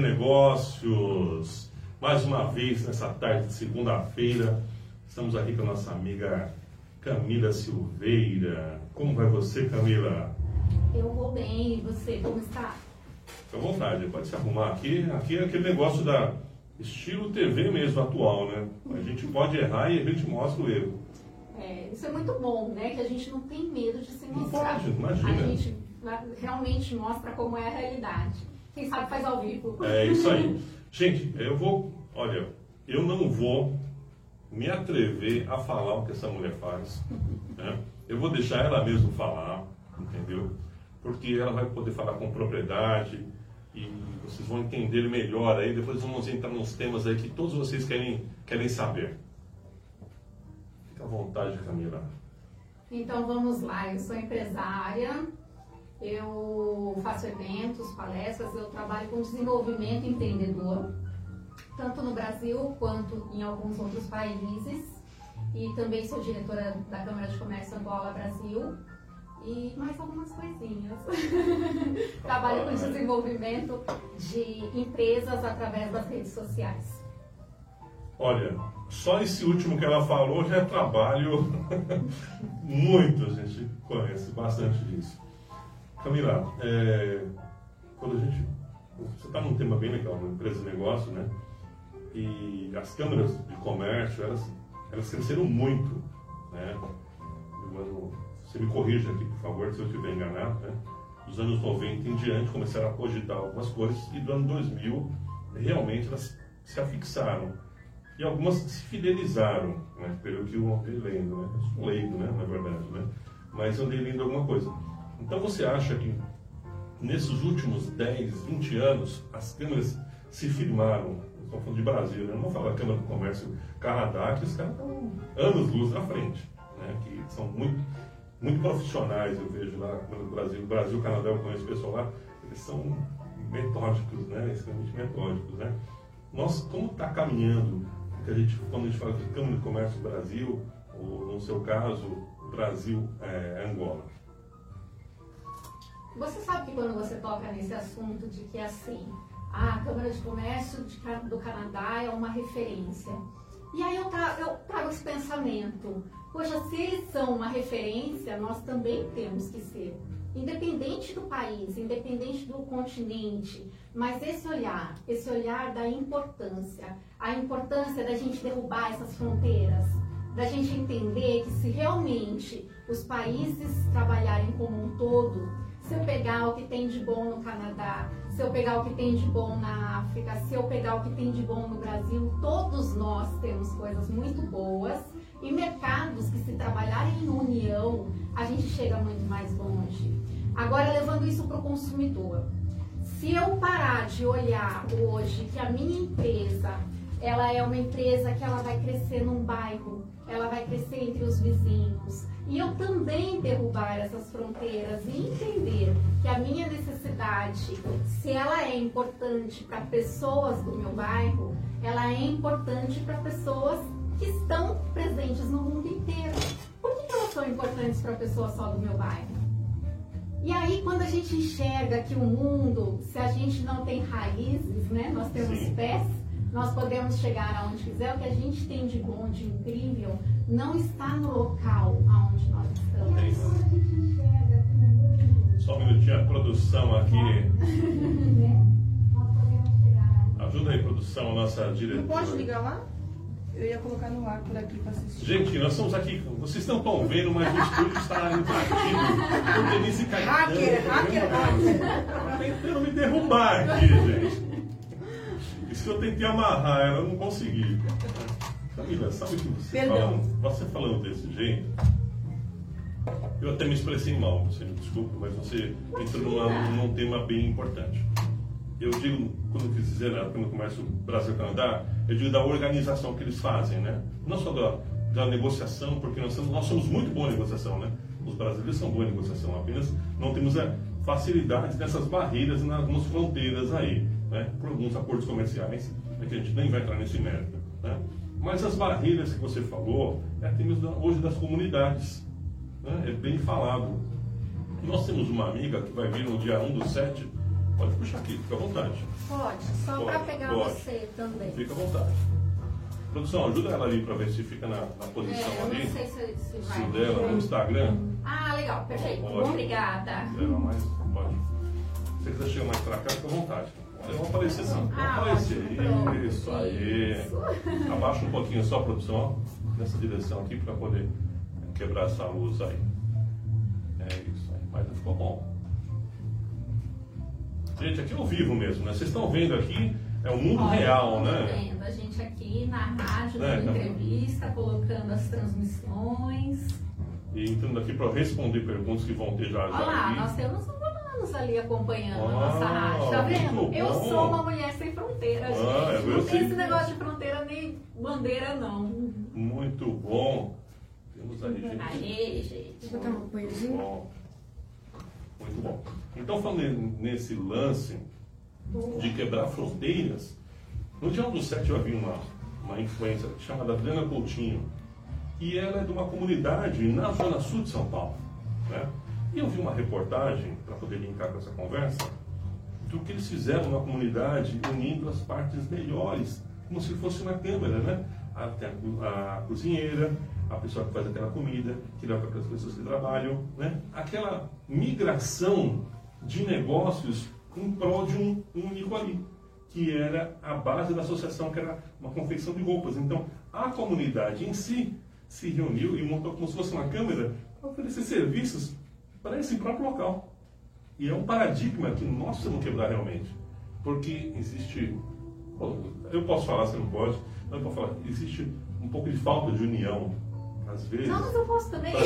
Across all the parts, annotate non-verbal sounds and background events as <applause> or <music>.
negócios. Mais uma vez, nessa tarde de segunda-feira, estamos aqui com a nossa amiga Camila Silveira. Como vai você, Camila? Eu vou bem, e você, como está? Fica à vontade, pode se arrumar aqui. Aqui é aquele negócio da estilo TV mesmo, atual, né? A gente pode errar e a gente mostra o erro. É, isso é muito bom, né? Que a gente não tem medo de se Não mostrar. pode, imagina. A gente realmente mostra como é a realidade. Quem sabe faz ao vivo. É isso aí. Gente, eu vou. Olha, eu não vou me atrever a falar o que essa mulher faz. né? Eu vou deixar ela mesmo falar, entendeu? Porque ela vai poder falar com propriedade e vocês vão entender melhor aí. Depois vamos entrar nos temas aí que todos vocês querem, querem saber. Fica à vontade, Camila. Então vamos lá, eu sou empresária, eu faço eventos, palestras, eu trabalho com desenvolvimento empreendedor, tanto no Brasil quanto em alguns outros países. E também sou diretora da Câmara de Comércio Angola Brasil e mais algumas coisinhas. <laughs> Trabalho com desenvolvimento de empresas através das redes sociais. Olha, só esse último que ela falou já é trabalho <laughs> muito, a gente conhece bastante disso. Camila, é, quando a gente. Você está num tema bem legal, uma empresa de negócio, né? E as câmaras de comércio, elas, elas cresceram muito, né? Quando- Você me corrija aqui, por favor, se eu estiver enganado, né? Dos anos 90 em diante começaram a cogitar algumas coisas e do ano 2000 realmente elas se afixaram. E algumas se fidelizaram, né? pelo que eu andei lendo, né? Eu sou leigo, né? na verdade, né? mas eu andei lendo alguma coisa. Então você acha que nesses últimos 10, 20 anos, as câmeras se firmaram, estou falando de Brasil, né? não vou falar Câmara do Comércio Canadá, que os caras estão anos-luz na frente, né? que são muito, muito profissionais, eu vejo lá no Brasil. Brasil, Canadá, eu conheço o pessoal lá, eles são metódicos, né? extremamente metódicos. Né? Nós, como está caminhando, que a gente, quando a gente fala de Câmara de Comércio Brasil, ou no seu caso, Brasil é? Você sabe que quando você toca nesse assunto de que assim, a Câmara de Comércio do Canadá é uma referência. E aí eu trago, eu trago esse pensamento. Poxa, se eles são uma referência, nós também temos que ser. Independente do país, independente do continente, mas esse olhar, esse olhar da importância, a importância da gente derrubar essas fronteiras, da gente entender que se realmente os países trabalharem como um todo, se eu pegar o que tem de bom no Canadá, se eu pegar o que tem de bom na África, se eu pegar o que tem de bom no Brasil, todos nós temos coisas muito boas e mercados que se trabalharem em união, a gente chega muito mais longe. Agora levando isso para o consumidor. Se eu parar de olhar hoje que a minha empresa, ela é uma empresa que ela vai crescer num bairro, ela vai crescer entre os vizinhos, e eu também derrubar essas fronteiras e entender que a minha necessidade, se ela é importante para pessoas do meu bairro, ela é importante para pessoas que estão presentes no mundo inteiro. Por que elas são importantes para pessoas só do meu bairro? E aí, quando a gente enxerga que o mundo, se a gente não tem raízes, né, nós temos Sim. pés, nós podemos chegar aonde quiser. O que a gente tem de bom, de incrível, não está no local aonde nós estamos. Só um minutinho, a produção aqui. Ajuda aí, produção, a nossa Não diretora. pode ligar lá? Eu ia colocar no ar por aqui pra assistir. Gente, nós estamos aqui, vocês não estão vendo, mas o estúdio está invadido por Denise Caetano. Hacker, hacker, Ela tentando me derrubar aqui, gente. Isso que eu tentei amarrar, ela não consegui. Camila, sabe que você falando, você falando desse jeito, eu até me expressei mal, você me desculpa, mas você entrou numa- num tema bem importante. Eu digo, quando eu quis dizer, né, quando começa o Brasil-Canadá, eu digo da organização que eles fazem, né? Não só da, da negociação, porque nós somos, nós somos muito boa negociação, né? Os brasileiros são bons em negociação, apenas não temos a facilidade dessas barreiras em algumas fronteiras aí, né? Por alguns acordos comerciais, né, que a gente nem vai entrar nesse mérito, né? Mas as barreiras que você falou, é temos da- hoje das comunidades, né? É bem falado. Nós temos uma amiga que vai vir no dia 1 do 7 Pode puxar aqui, fica à vontade. Pode, só para pegar pode. você também. Fica à vontade. Produção, ajuda ela ali para ver se fica na, na posição É, eu ali. não sei se, se Se vai. o dela no Instagram. Ah, legal, perfeito. Pode. Obrigada. Ela mais. Pode. Se você quiser chegar mais para cá, fica à vontade. Eles vão aparecer sim. Vão Ah, aparecer. pronto. Isso aí. Isso. <laughs> Abaixa um pouquinho só a produção, nessa direção aqui para poder quebrar essa luz aí. É isso aí. Mas ficou bom. Gente, aqui é ao vivo mesmo, né? Vocês estão vendo aqui, é o mundo Olha, real, né? vendo a gente aqui na rádio, É, dando tá. entrevista, colocando as transmissões. E entrando aqui para responder perguntas que vão ter já Olha já lá, aqui. nós temos angolanos ali acompanhando a Ah, nossa rádio, tá vendo? muito Eu bom. sou uma mulher sem fronteira, Ah, gente. eu Não tem esse negócio de fronteira nem bandeira, não. Muito bom. Temos aí, gente. Aê, gente. Vou botar um apoiozinho. Bom. Muito bom. Então, falando nesse lance de quebrar fronteiras, no dia 1 do 7 eu vi uma, uma influencer chamada Adriana Coutinho, e ela é de uma comunidade na zona sul de São Paulo. Né? E eu vi uma reportagem, para poder linkar com essa conversa, do que eles fizeram na comunidade, unindo as partes melhores, como se fosse uma câmera, né? A, a a cozinheira, a pessoa que faz aquela comida, que leva para as pessoas que trabalham, né? Aquela migração de negócios em prol de um único ali, que era a base da associação, que era uma confecção de roupas. Então, a comunidade em si se reuniu e montou como se fosse uma câmera para oferecer serviços para esse próprio local. E é um paradigma que nós precisamos quebrar realmente. Porque existe. Eu posso falar, você não pode, mas eu posso falar. Existe um pouco de falta de união, às vezes. Não, mas eu posso também. <laughs> É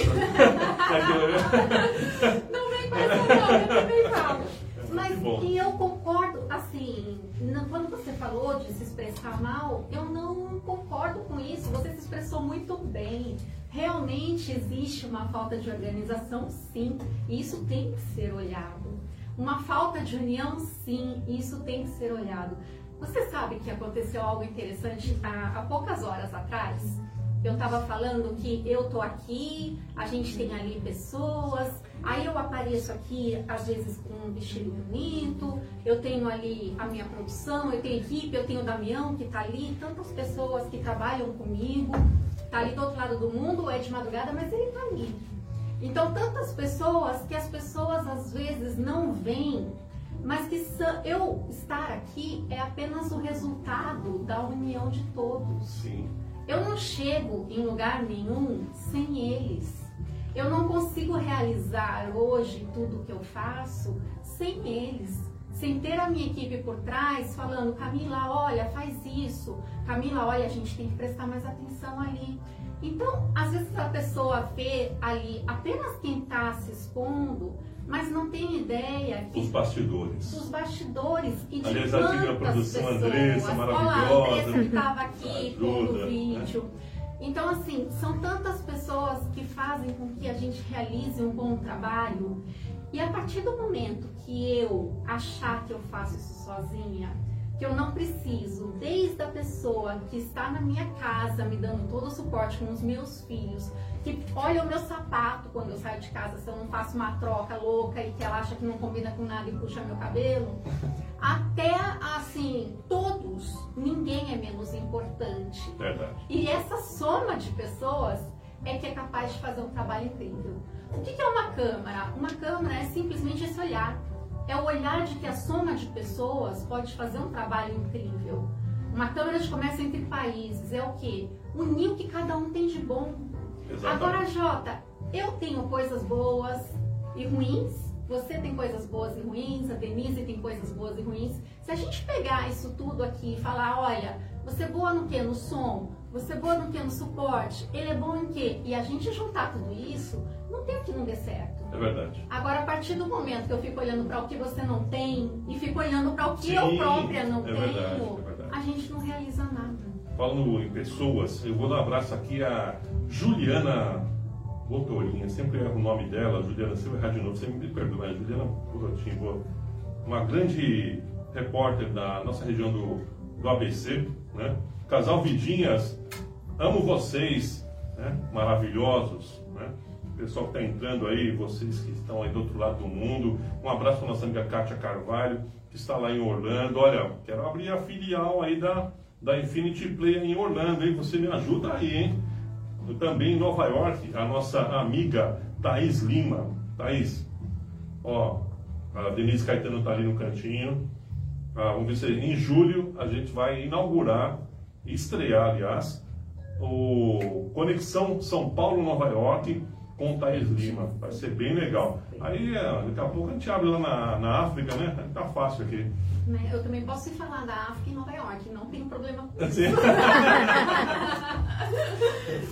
Não vem com essa não, eu também falo. Mas e eu concordo, assim, não- quando você falou de se expressar mal, eu não concordo com isso. Você se expressou muito bem. Realmente existe uma falta de organização, sim. E isso tem que ser olhado. Uma falta de união, sim. e Isso tem que ser olhado. Você sabe que aconteceu algo interessante há, há poucas horas atrás? Eu estava falando que eu tô aqui, a gente tem ali pessoas, aí eu apareço aqui às vezes com um vestido bonito, eu tenho ali a minha produção, eu tenho equipe, eu tenho o Damião que tá ali, tantas pessoas que trabalham comigo, tá ali do outro lado do mundo, é de madrugada, mas ele tá ali. Então tantas pessoas que as pessoas às vezes não veem, mas que eu estar aqui é apenas o resultado da união de todos. Sim. Eu não chego em lugar nenhum sem eles. Eu não consigo realizar hoje tudo que eu faço sem eles. Sem ter a minha equipe por trás falando, Camila, olha, faz isso. Camila, olha, a gente tem que prestar mais atenção ali. Então, às vezes a pessoa vê ali apenas quem está se expondo, mas não tem ideia que Os bastidores. dos bastidores e de Aliás, a tive a quantas produção, pessoas. Andressa, Olha, a maravilhosa. Andressa que estava aqui <laughs> com Ajuda, o vídeo. Então, assim, são tantas pessoas que fazem com que a gente realize um bom trabalho. E a partir do momento que eu achar que eu faço isso sozinha, que eu não preciso, desde a pessoa que está na minha casa me dando todo o suporte com os meus filhos, que olha o meu sapato quando eu saio de casa, se eu não faço uma troca louca e que ela acha que não combina com nada e puxa meu cabelo, até assim, todos, ninguém é menos importante. Verdade. E essa soma de pessoas é que é capaz de fazer um trabalho incrível. O que é uma câmara? Uma câmara é simplesmente esse olhar. É o olhar de que a soma de pessoas pode fazer um trabalho incrível. Uma câmara de comércio entre países é o quê? Unir o que cada um tem de bom. Agora, Exatamente. Jota, eu tenho coisas boas e ruins, você tem coisas boas e ruins, a Denise tem coisas boas e ruins. Se a gente pegar isso tudo aqui e falar, olha, você é boa no que? No som? Você é boa no que? No suporte? Ele é bom em quê? E a gente juntar tudo isso, não tem o que não dê certo. É verdade. Agora, a partir do momento que eu fico olhando para o que você não tem e fico olhando para o que Sim, eu própria não é tenho, verdade, é verdade. a gente não realiza nada. Falando em pessoas, eu vou dar um abraço aqui a Juliana Botorinha, sempre erro o nome dela, Juliana, eu errar de novo, você me perdoa, Juliana Botorinha, uma grande repórter da nossa região do, do ABC, né? Casal Vidinhas, amo vocês, né? maravilhosos, né? Pessoal que está entrando aí, vocês que estão aí do outro lado do mundo, um abraço para nossa amiga Kátia Carvalho, que está lá em Orlando. Olha, quero abrir a filial aí da, da Infinity Play em Orlando, hein? Você me ajuda aí, hein? Também em Nova York, a nossa amiga Thaís Lima. Thaís, ó, a Denise Caetano está ali no cantinho. Ah, vamos ver se em julho a gente vai inaugurar, estrear, aliás, o Conexão São Paulo-Nova York com Thaís Lima. Vai ser bem legal. Aí, é, daqui a pouco a gente abre lá na, na África, né? Tá fácil aqui. Né, eu também posso falar da África em Nova York, não tenho problema com isso. Sim. <laughs>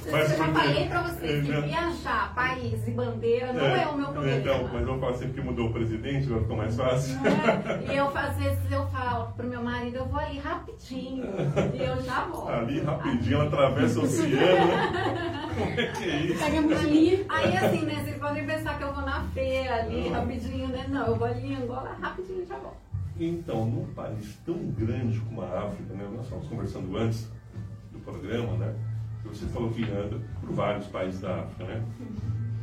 eu já falei pra vocês que viajar, país e bandeira não é, é o meu problema. Então, mas eu falo sempre que mudou o presidente, agora ficou mais fácil. É, e eu, às vezes, eu falo pro meu marido, eu vou ali rapidinho, e eu já volto. Ali, rapidinho, ela atravessa o oceano? Como <laughs> é que é isso? ali. Aí, assim, né, vocês podem pensar que eu vou na feira ali, rapidinho, né? Não, eu vou ali em Angola, rapidinho e já volto. Então, num país tão grande como a África, né, nós estávamos conversando antes do programa, né, você falou que anda por vários países da África, né?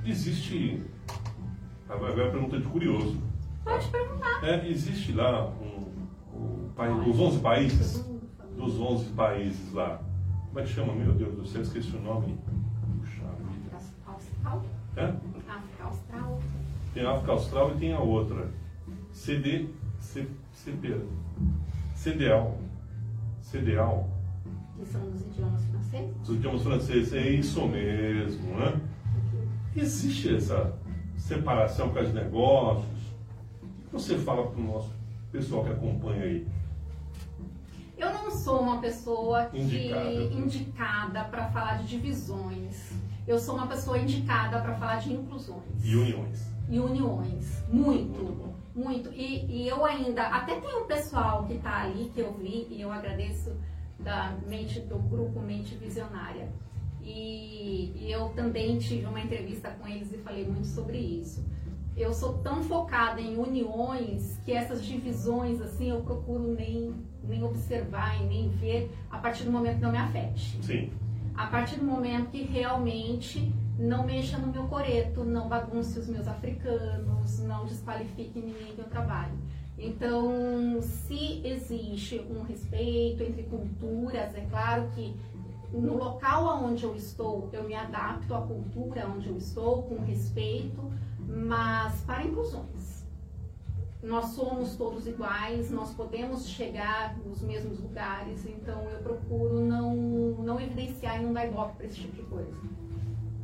Existe. Agora é uma pergunta de curioso. Pode perguntar. É, existe lá um, um, país, os 11 países? Dos 11 países lá. Como é que chama? Meu Deus do céu, esqueci o nome. Puxa vida. Austral? É? África Austral. Tem a África Austral e tem a outra. CD. C, CP, CDAO. CDAO. Que são os idiomas franceses? Os idiomas franceses, é isso mesmo, né? Existe essa separação com os negócios? O que você fala para o nosso pessoal que acompanha aí? Eu não sou uma pessoa que indicada, indicada para falar de divisões. Eu sou uma pessoa indicada para falar de inclusões. E uniões. E uniões. Muito. Muito. Muito. E, e, eu ainda, até tem um pessoal que está ali, que eu vi, e eu agradeço da mente, do grupo Mente Visionária. E, e eu também tive uma entrevista com eles e falei muito sobre isso eu sou tão focada em uniões que essas divisões assim eu procuro nem nem observar e nem ver a partir do momento que não me afete. Sim. A partir do momento que realmente não mexa no meu coreto, não bagunce os meus africanos, não desqualifique ninguém que eu trabalho. Então, se existe um respeito entre culturas, é claro que no local onde eu estou, eu me adapto à cultura onde eu estou, com respeito, mas para inclusões. Nós somos todos iguais, nós podemos chegar nos mesmos lugares, então eu procuro não, não evidenciar e não dar ibope para esse tipo de coisa.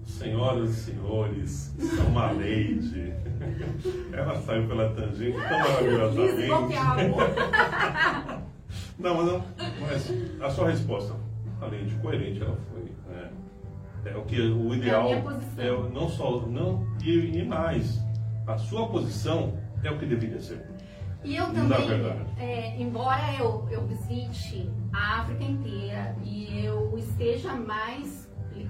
Senhoras e senhores, isso é uma lady. <laughs> Ela saiu pela tangente tão maravilhosamente. <laughs> não, mas, não, mas a sua resposta, além de coerente, ela foi. Né? É o que o ideal é, é não só não e, e, mais a sua posição é o que deveria ser. E eu também, é, embora eu, eu visite a África inteira e eu esteja mais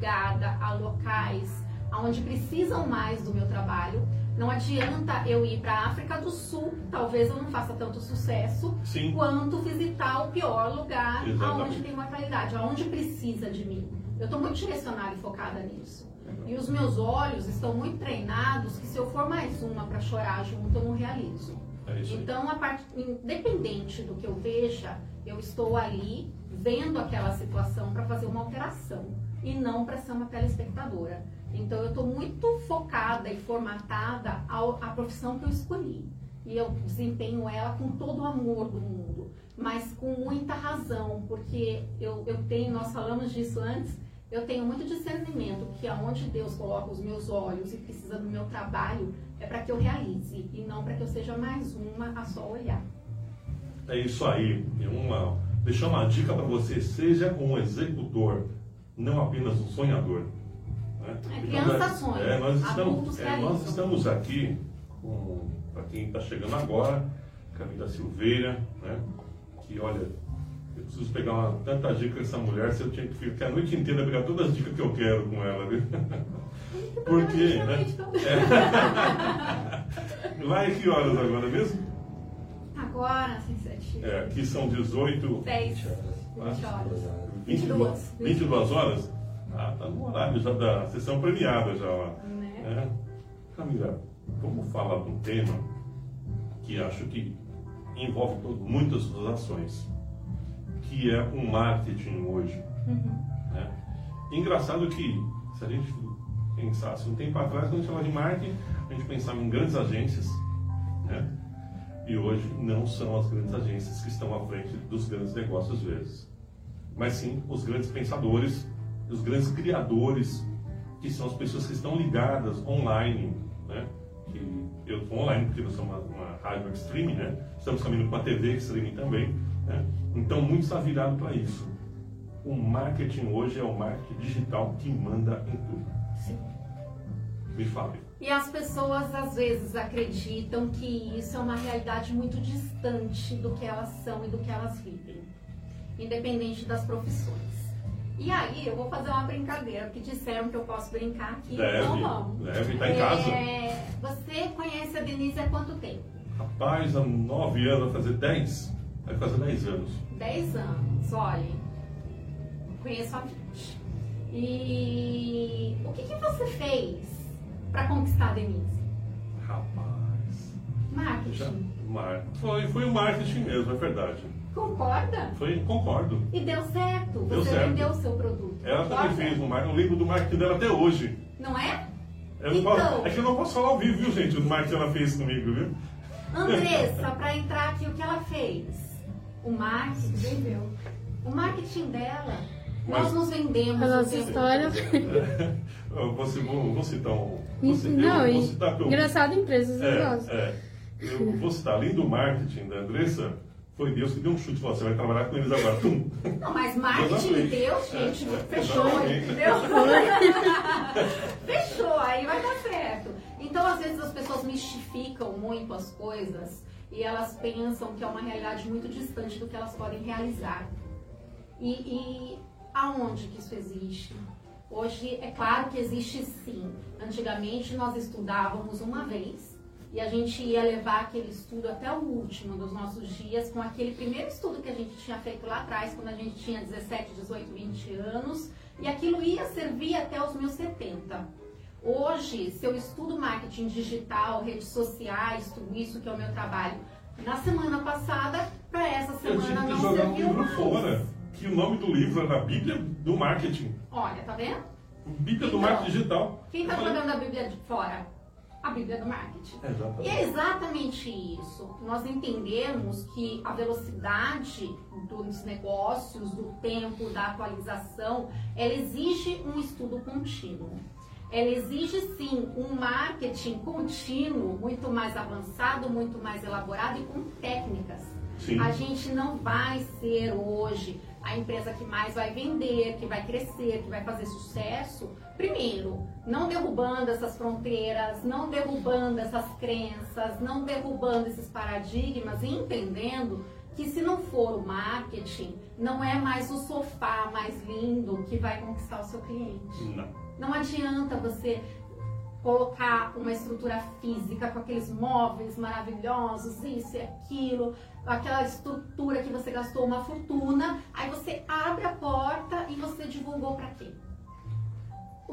ligada a locais onde precisam mais do meu trabalho, não adianta eu ir para a África do Sul, talvez eu não faça tanto sucesso, Sim. quanto visitar o pior lugar onde tem mortalidade, onde precisa de mim. Eu estou muito direcionada e focada nisso. E os meus olhos estão muito treinados que se eu for mais uma para chorar junto, eu não realizo. É então, a independente do que eu veja, eu estou ali vendo aquela situação para fazer uma alteração e não para ser uma telespectadora. Então, eu estou muito focada e formatada à profissão que eu escolhi. E eu desempenho ela com todo o amor do mundo, mas com muita razão, porque eu, eu tenho, nós falamos disso antes, eu tenho muito discernimento que aonde Deus coloca os meus olhos e precisa do meu trabalho é para que eu realize e não para que eu seja mais uma a só olhar. É isso aí. Uma, deixar uma dica para você: seja um executor, não apenas um sonhador. Né? É, criança então, sonha, é, nós estamos, é, nós estamos aqui, para quem está chegando agora, Camila Silveira, né? que olha, eu preciso pegar uma, tanta dica com essa mulher, se eu tinha que ficar a noite inteira pegar todas as dicas que eu quero com ela, viu? Por quê, né? É. <laughs> Lá que horas agora mesmo? Agora, assim, sete. É, aqui são 18... 10 20 horas. 22, 22 horas? Ah, tá no horário já da sessão premiada já lá. Né? É. Camila, vamos falar de um tema que acho que envolve todo- muitas das ações, que é o marketing hoje. né? Engraçado que, se a gente pensasse um tempo atrás, quando a gente falava de marketing, a gente pensava em grandes agências, né? e hoje não são as grandes agências que estão à frente dos grandes negócios às vezes, mas sim os grandes pensadores, os grandes criadores, que são as pessoas que estão ligadas online, né? que eu estou online porque nós somos uma, uma rádio streaming, né? estamos caminhando para a TV streaming também, né? então muito está virado para isso. O marketing hoje é o marketing digital que manda em tudo. Sim. Me fale. E as pessoas às vezes acreditam que isso é uma realidade muito distante do que elas são e do que elas vivem, independente das profissões. E aí eu vou fazer uma brincadeira, porque disseram que eu posso brincar aqui, então Deve, vamos. deve, tá em casa. É, você conhece a Denise há quanto tempo? Rapaz, há nove anos, vai fazer dez? Vai fazer dez anos. 10 anos, olha. Conheço há 20. E o que, que você fez para conquistar a Denise? Rapaz. Já, Marketing. mar... foi, foi o marketing mesmo, é verdade. Concorda? Foi, concordo. E deu certo. Deu Você certo. vendeu o seu produto. Ela Concorda? também fez um marketing, eu lembro do marketing dela até hoje. Não é? Eu não Então. posso- é que eu não posso falar ao vivo, viu, gente? O marketing que ela fez comigo, viu? Andressa, <laughs> para entrar aqui, o que ela fez? O marketing. Vendeu. O marketing dela. Mas- Nós nos vendemos. A nossa história. Eu vou, vou, vou citar um. Vou, ci- eu Não, vou citar pelo- engraçado empresas. É, é. Eu vou citar, além do marketing da Andressa, foi Deus que deu um chute. Falou, você vai trabalhar com eles agora. Tum. Não, mas marketing Exatamente. Deus, gente, É, é, fechou, entendeu? <laughs> fechou, aí vai dar certo. Então, às vezes, as pessoas mistificam muito as coisas e elas pensam que é uma realidade muito distante do que elas podem realizar. E, e aonde que isso existe? Hoje, é claro que existe sim. Antigamente, nós estudávamos uma vez e a gente ia levar aquele estudo até o último dos nossos dias, com aquele primeiro estudo que a gente tinha feito lá atrás, quando a gente tinha 17, 18, 20 anos, e aquilo ia servir até os meus 70. Hoje, se eu estudo marketing digital, redes sociais, tudo isso que é o meu trabalho, na semana passada, para essa Eu tive semana que não jogar um livro mais. fora. Que o nome do livro era a Bíblia do Marketing. Olha, tá vendo? Bíblia do Então, Marketing Digital. Quem tá jogando a Bíblia de fora? A Bíblia do marketing. E Exatamente. é exatamente isso. Nós entendemos que a velocidade dos negócios, do tempo, da atualização, ela exige um estudo contínuo. Ela exige sim um marketing contínuo, muito mais avançado, muito mais elaborado e com técnicas. Sim. A gente não vai ser hoje a empresa que mais vai vender, que vai crescer, que vai fazer sucesso. Primeiro, não derrubando essas fronteiras, não derrubando essas crenças, não derrubando esses paradigmas e entendendo que se não for o marketing, não é mais o sofá mais lindo que vai conquistar o seu cliente. Não. Não adianta você colocar uma estrutura física com aqueles móveis maravilhosos, isso e aquilo, aquela estrutura que você gastou uma fortuna, aí você abre a porta e você divulgou para quê?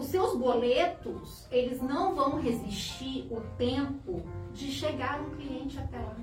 Os seus boletos, eles não vão resistir o tempo de chegar um cliente até lá.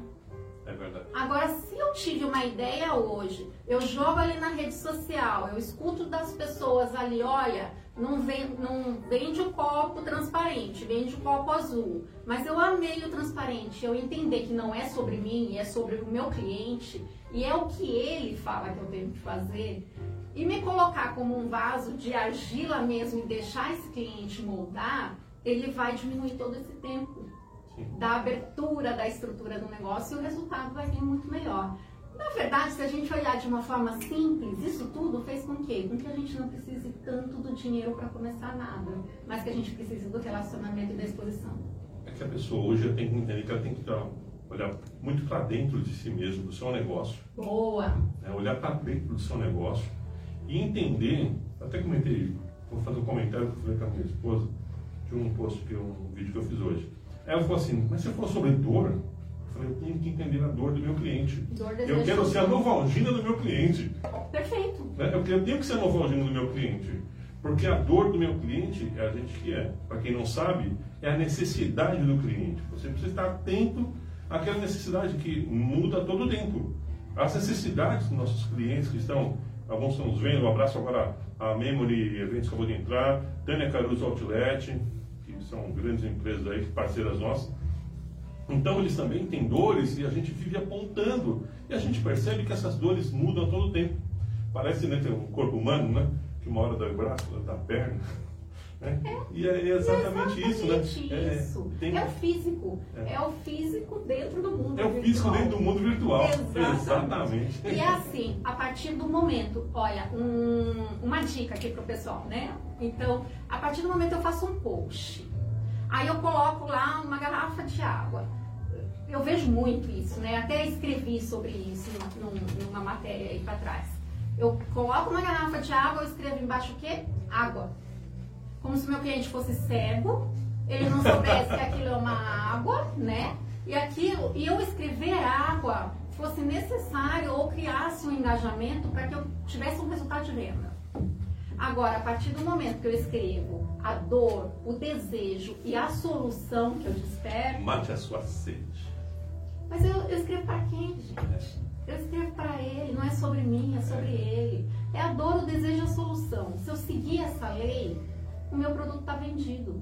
É verdade. Agora, se eu tive uma ideia hoje, eu jogo ali na rede social, eu escuto das pessoas ali, olha, não, ven- não vende o copo transparente, vende o copo azul. Mas eu amei o transparente, eu entender que não é sobre mim, é sobre o meu cliente, e é o que ele fala que eu tenho que fazer, e me colocar como um vaso de argila mesmo e deixar esse cliente moldar, ele vai diminuir todo esse tempo Sim. da abertura da estrutura do negócio e o resultado vai vir muito melhor. Na verdade, se a gente olhar de uma forma simples, isso tudo fez com que, com que a gente não precise tanto do dinheiro para começar nada, mas que a gente precise do relacionamento e da exposição. É que a pessoa hoje tem que entender que ela tem que dar- olhar muito para dentro de si mesmo, do seu negócio. Boa! né? Olhar para dentro do seu negócio e entender. Até comentei, vou fazer um comentário que eu falei com a minha esposa de um post, que um vídeo que eu fiz hoje. Ela falou assim: Mas se for sobre dor, eu falei: Eu tenho que entender a dor do meu cliente. Dor, Eu quero ser a novalgina do meu cliente. Perfeito! né? Eu tenho que ser a novalgina do meu cliente. Porque a dor do meu cliente é a gente que é. Para quem não sabe, é a necessidade do cliente. Você precisa estar atento aquela necessidade que muda todo o tempo. As necessidades dos nossos clientes que estão, estão nos vendo, um abraço agora a Memory Eventos acabou de entrar, Tânia Caruso Outlet, que são grandes empresas aí, parceiras nossas. Então eles também têm dores e a gente vive apontando. E a gente percebe que essas dores mudam todo o tempo. Parece né, ter um corpo humano, né? Que uma hora o braço, outra dá a perna. Né? É. E é exatamente, isso, né? isso. tem- É o físico. É. É. o físico dentro do mundo É o físico virtual. dentro do mundo virtual. Exatamente. Exatamente. E é assim, a partir do momento, olha, um- uma dica aqui pro pessoal, né? Então, a partir do momento eu faço um post. Aí eu coloco lá uma garrafa de água. Eu vejo muito isso, né? Até escrevi sobre isso num- numa matéria aí para trás. Eu coloco uma garrafa de água, eu escrevo embaixo o quê? Água. Como se meu cliente fosse cego, ele não soubesse que aquilo é uma água, né? E aquilo, e eu escrever água fosse necessário ou criasse um engajamento para que eu tivesse um resultado de venda. Agora, a partir do momento que eu escrevo a dor, o desejo e a solução que eu desperto, Mate a sua sede. mas eu, eu escrevo para quem, gente? Eu escrevo para ele, não é sobre mim, é sobre ele. É a dor, o desejo e a solução. Se eu seguir essa lei, o meu produto está vendido.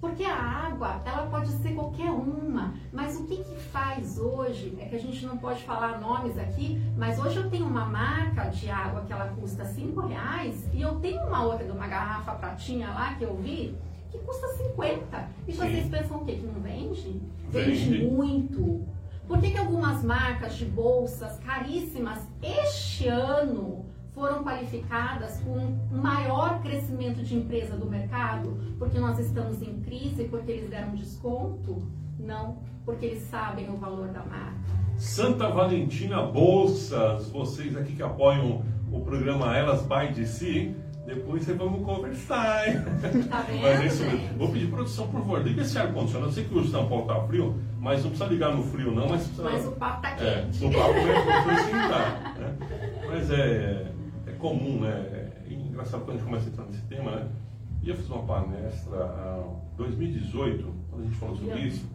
Porque a água, ela pode ser qualquer uma, mas o que, que faz hoje, é que a gente não pode falar nomes aqui, mas hoje eu tenho uma marca de água que ela custa 5 reais e eu tenho uma outra de uma garrafa pratinha lá que eu vi que custa 50. E Sim. vocês pensam o quê? Que não vende? Vende. Vende muito. Por que, que algumas marcas de bolsas caríssimas este ano foram qualificadas com um maior crescimento de empresa do mercado? Porque nós estamos em crise, porque eles deram desconto? Não, porque eles sabem o valor da marca. Santa Valentina Bolsas, vocês aqui que apoiam o programa Elas by DC, depois vocês vamos conversar. hein? Tá vendo? Mas é isso mesmo. Vou pedir produção, por favor, liga esse ar-condicionado. Eu sei que hoje São Paulo tá frio, mas não precisa ligar no frio não, mas precisa... Mas o papo tá É, quente. o papo é esquentar. Né? Mas é, é comum, né? É engraçado quando a gente começa a entrar nesse tema, né? E eu fiz uma palestra em 2018, quando a gente falou sobre isso.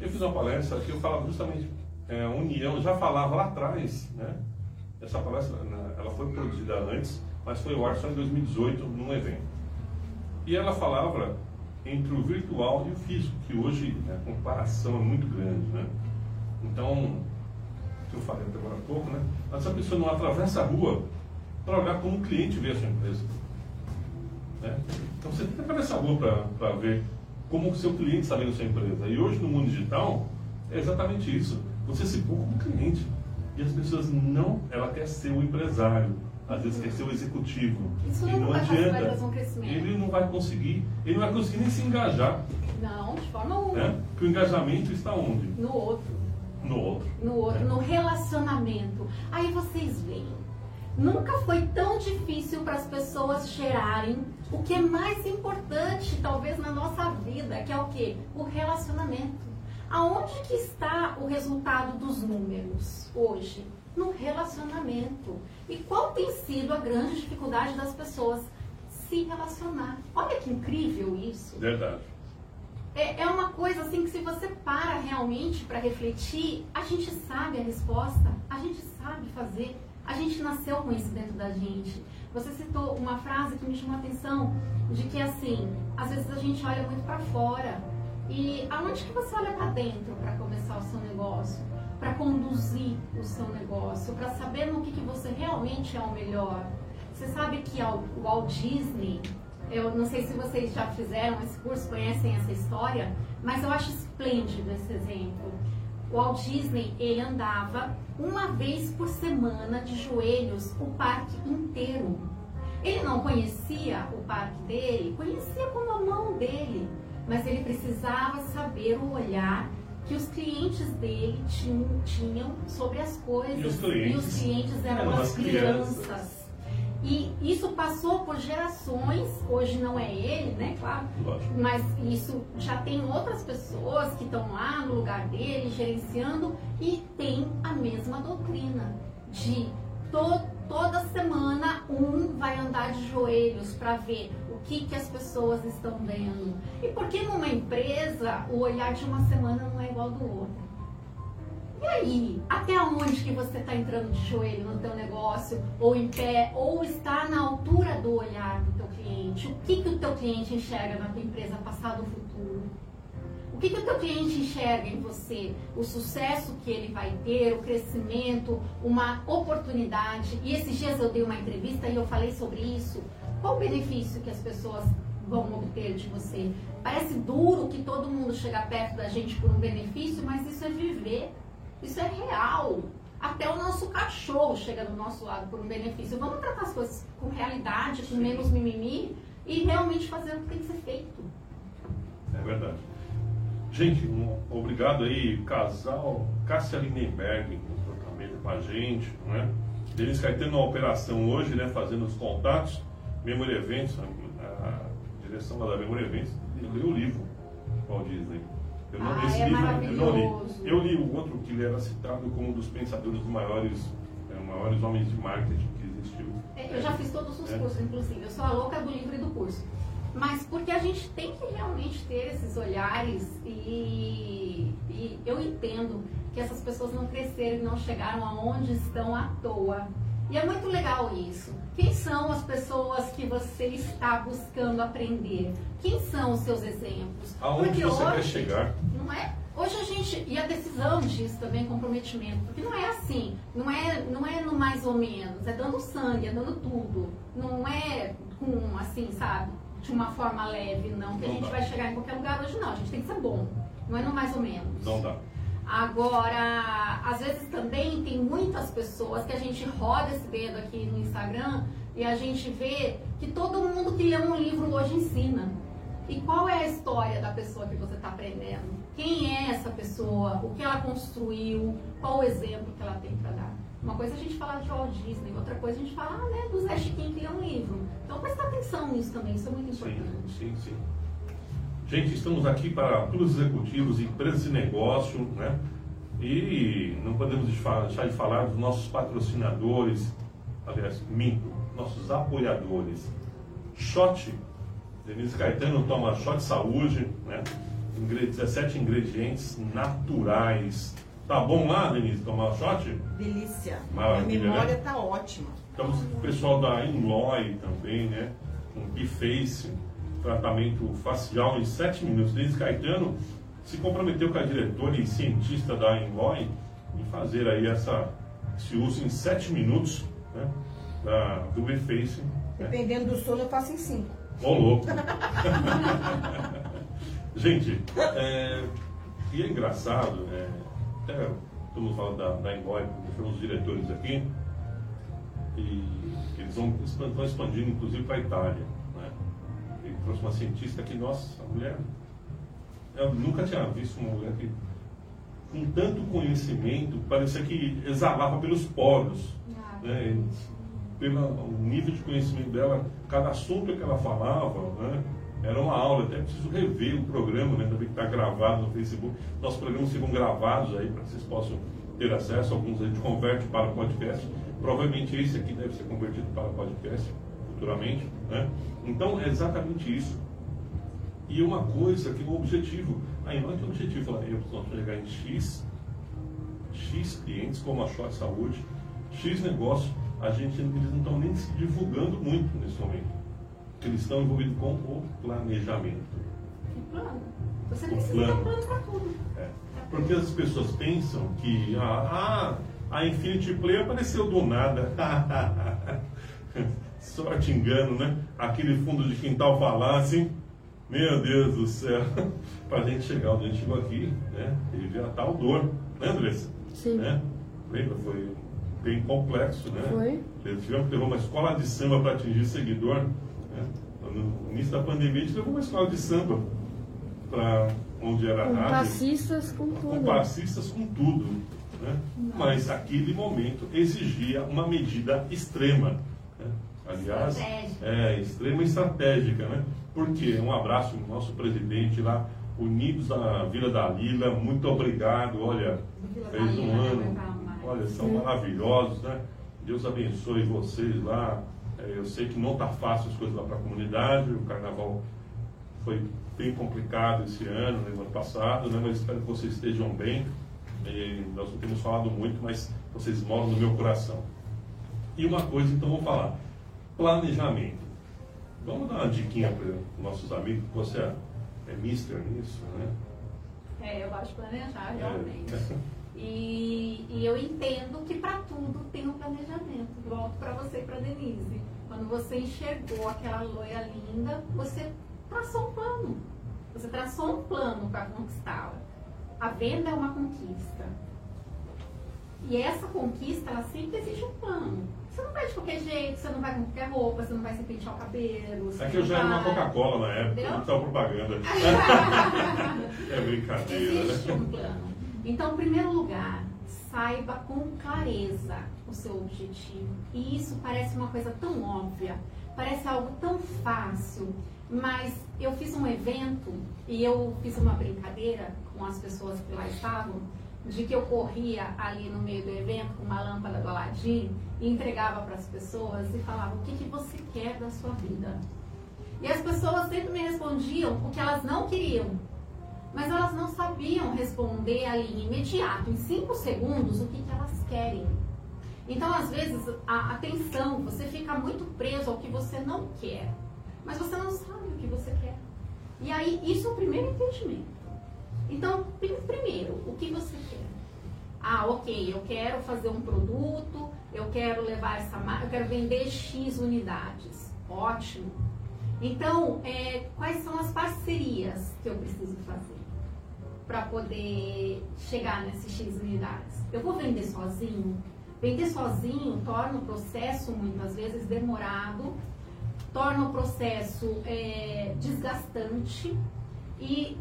Eu fiz uma palestra que eu falava justamente é, a união, já falava lá atrás, né? Essa palestra, ela foi produzida antes, mas foi ao ar só em 2018 num evento. E ela falava entre o virtual e o físico, que hoje né, a comparação é muito grande, né? Então, que eu falei até agora há pouco, né? Essa pessoa não atravessa a rua para olhar como o cliente vê a sua empresa. Né? Então você tem que atravessar a rua para ver como o seu cliente está vendo a sua empresa. E hoje no mundo digital é exatamente isso. Você se põe como cliente. E as pessoas não, ela quer ser o empresário, às vezes quer ser o executivo. Isso e não não adianta. um. Ele não vai conseguir, ele não vai conseguir nem se engajar. Não, de forma alguma. Né? Porque o engajamento está onde? No outro. No outro. no outro, no relacionamento. Aí vocês veem, nunca foi tão difícil para as pessoas gerarem o que é mais importante, talvez, na nossa vida, que é o que? O relacionamento. Aonde que está o resultado dos números hoje? No relacionamento. E qual tem sido a grande dificuldade das pessoas? Se relacionar. Olha que incrível isso. Verdade. É, é uma coisa assim que se você para realmente para refletir, a gente sabe a resposta, a gente sabe fazer, a gente nasceu com isso dentro da gente. Você citou uma frase que me chamou a atenção de que assim, às vezes a gente olha muito para fora e aonde que você olha para dentro para começar o seu negócio, para conduzir o seu negócio, para saber no que, que você realmente é o melhor. Você sabe que o Walt Disney eu não sei se vocês já fizeram esse curso, conhecem essa história, mas eu acho esplêndido esse exemplo. O Walt Disney, ele andava uma vez por semana de joelhos o parque inteiro. Ele não conhecia o parque dele, conhecia como a mão dele, mas ele precisava saber o olhar que os clientes dele tinham, tinham sobre as coisas. E os clientes? E os clientes eram Eram as as crianças. crianças. E isso passou por gerações, hoje não é ele, né, claro, Lógico. mas isso já tem outras pessoas que estão lá no lugar dele, gerenciando, e tem a mesma doutrina de to- toda semana um vai andar de joelhos para ver o que, que as pessoas estão vendo. E por que numa empresa o olhar de uma semana não é igual ao do outro? E aí, até onde que você está entrando de joelho no teu negócio, ou em pé, ou está na altura do olhar do teu cliente? O que, que o teu cliente enxerga na tua empresa passado ou futuro? O que, que o teu cliente enxerga em você? O sucesso que ele vai ter, o crescimento, uma oportunidade. E esses dias eu dei uma entrevista e eu falei sobre isso. Qual o benefício que as pessoas vão obter de você? Parece duro que todo mundo chega perto da gente por um benefício, mas isso é viver. Isso é real. Até o nosso cachorro chega do nosso lado por um benefício. Vamos tratar as coisas com realidade, com menos mimimi e realmente fazer o que tem que ser feito. É verdade. Gente, um, obrigado aí, casal Cássia Lindenberg, tratamento com a gente, né? Denise Caetano na operação hoje, né? Fazendo os contatos. Memory Eventos, a, a direção lá da Memory Eventos, leu o livro, Walt Disney. Eu não, ah, esse é livro eu não li. Eu li o outro que ele era citado como um dos pensadores dos maiores, é, maiores homens de marketing que existiu. É, eu já fiz todos os é. cursos, inclusive. Eu sou a louca do livro e do curso. Mas porque a gente tem que realmente ter esses olhares e, e eu entendo que essas pessoas não cresceram e não chegaram aonde estão à toa. E é muito legal isso. Quem são as pessoas que você está buscando aprender? Quem são os seus exemplos? Aonde porque você hoje, quer chegar? Não é? Hoje a gente, e a decisão disso também, comprometimento, porque não é assim, não é, não é no mais ou menos, é dando sangue, é dando tudo. Não é com, assim, sabe, de uma forma leve, não, que não a gente dá. vai chegar em qualquer lugar hoje, não. A gente tem que ser bom, não é no mais ou menos. Não dá. Agora, às vezes também tem muitas pessoas que a gente roda esse dedo aqui no Instagram e a gente vê que todo mundo que lê um livro hoje ensina. E qual é a história da pessoa que você está aprendendo? Quem é essa pessoa? O que ela construiu? Qual o exemplo que ela tem para dar? Uma coisa é a gente falar de Walt Disney, outra coisa é a gente falar ah, né, do Zé Chiquinho que lê um livro. Então presta atenção nisso também, isso é muito importante. Sim, sim, sim. Gente, estamos aqui para todos os executivos, empresas de negócio, né? E não podemos deixar de falar dos nossos patrocinadores, aliás, minto, nossos apoiadores. Shot, Denise Caetano toma Shot Saúde, né? 17 ingredientes naturais. Tá bom lá, Denise, tomar shot? Delícia. Maravilha, A memória né? tá ótima. Estamos com o pessoal da Inloy também, né? Com Biface tratamento facial em 7 minutos. Denise Caetano se comprometeu com a diretora e cientista da Envoy em fazer aí essa, esse uso em 7 minutos né, da, do Reface. Né? Dependendo do sono, eu faço em 5. Ô, louco! <laughs> Gente, é, e é engraçado, é, até estamos falando da, da Envoy, porque foram os diretores aqui, e eles vão, estão expandindo inclusive para a Itália trouxe uma cientista que, nossa, a mulher. Eu nunca tinha visto uma mulher que, com tanto conhecimento, parecia que exalava pelos poros. Ah, né? Pelo nível de conhecimento dela, cada assunto que ela falava, né? era uma aula. Até preciso rever o programa, né? também que está gravado no Facebook. Nossos programas ficam gravados aí para que vocês possam ter acesso. Alguns a gente converte para podcast. Provavelmente esse aqui deve ser convertido para podcast futuramente. Né? Então é exatamente isso. E uma coisa que o objetivo, aí nós temos o objetivo, falar, eu preciso chegar em X, X clientes como a Short Saúde, X negócio, a gente, eles não estão nem se divulgando muito nesse momento. Eles estão envolvidos com o planejamento. Que plano? Você precisa ter um plano para tudo. É. Porque as pessoas pensam que ah, ah, a Infinity Play apareceu do nada. <laughs> sorte engano, né? Aquele fundo de quintal falasse, meu Deus do céu, <laughs> para a gente chegar onde a gente chegou aqui, né? Teve a tal dor, né, Andressa? Sim. Né? Lembra? Foi bem complexo, né? Foi. Tivemos que levar uma escola de samba para atingir seguidor. Né? No início da pandemia, a gente levou uma escola de samba para onde era com rádio. Passistas com tudo. Com passistas com tudo. Né? Mas aquele momento exigia uma medida extrema. Aliás, é extrema estratégica, né? Porque um abraço ao nosso presidente lá, Unidos da Vila da Lila, muito obrigado. Olha, fez um ano. Olha, são maravilhosos, né? Deus abençoe vocês lá. É, eu sei que não está fácil as coisas lá para a comunidade. O carnaval foi bem complicado esse ano, no né, ano passado, né? mas espero que vocês estejam bem. E nós não temos falado muito, mas vocês moram no meu coração. E uma coisa, então, vou falar: planejamento. Vamos dar uma diquinha para os nossos amigos. Você é, é mister nisso, né? É, eu gosto de planejar, realmente. É. E, e, eu entendo que para tudo tem um planejamento. Volto para você e para Denise. Quando você enxergou aquela loira linda, você traçou um plano. Você traçou um plano para conquistá-la. A venda é uma conquista. E essa conquista, ela sempre exige um plano. Você não vai de qualquer jeito, você não vai com qualquer roupa, você não vai se pentear o cabelo. Aqui eu já era uma Coca-Cola na época, não estava propaganda. <laughs> é brincadeira, Existe né? um plano. Então, em primeiro lugar, saiba com clareza o seu objetivo. E isso parece uma coisa tão óbvia, parece algo tão fácil, mas eu fiz um evento e eu fiz uma brincadeira com as pessoas que lá estavam, de que eu corria ali no meio do evento com uma lâmpada do Aladim e entregava para as pessoas e falava: O que, que você quer da sua vida? E as pessoas sempre me respondiam o que elas não queriam, mas elas não sabiam responder ali imediato, em cinco segundos, o que, que elas querem. Então, às vezes, a atenção, você fica muito preso ao que você não quer, mas você não sabe o que você quer. E aí, isso é o primeiro entendimento. Então, primeiro, o que você quer? Ah, ok, eu quero fazer um produto, eu quero levar essa marca, eu quero vender X unidades. Ótimo. Então, é, quais são as parcerias que eu preciso fazer para poder chegar nessas X unidades? Eu vou vender sozinho? Vender sozinho torna o processo muitas vezes demorado, torna o processo é, desgastante e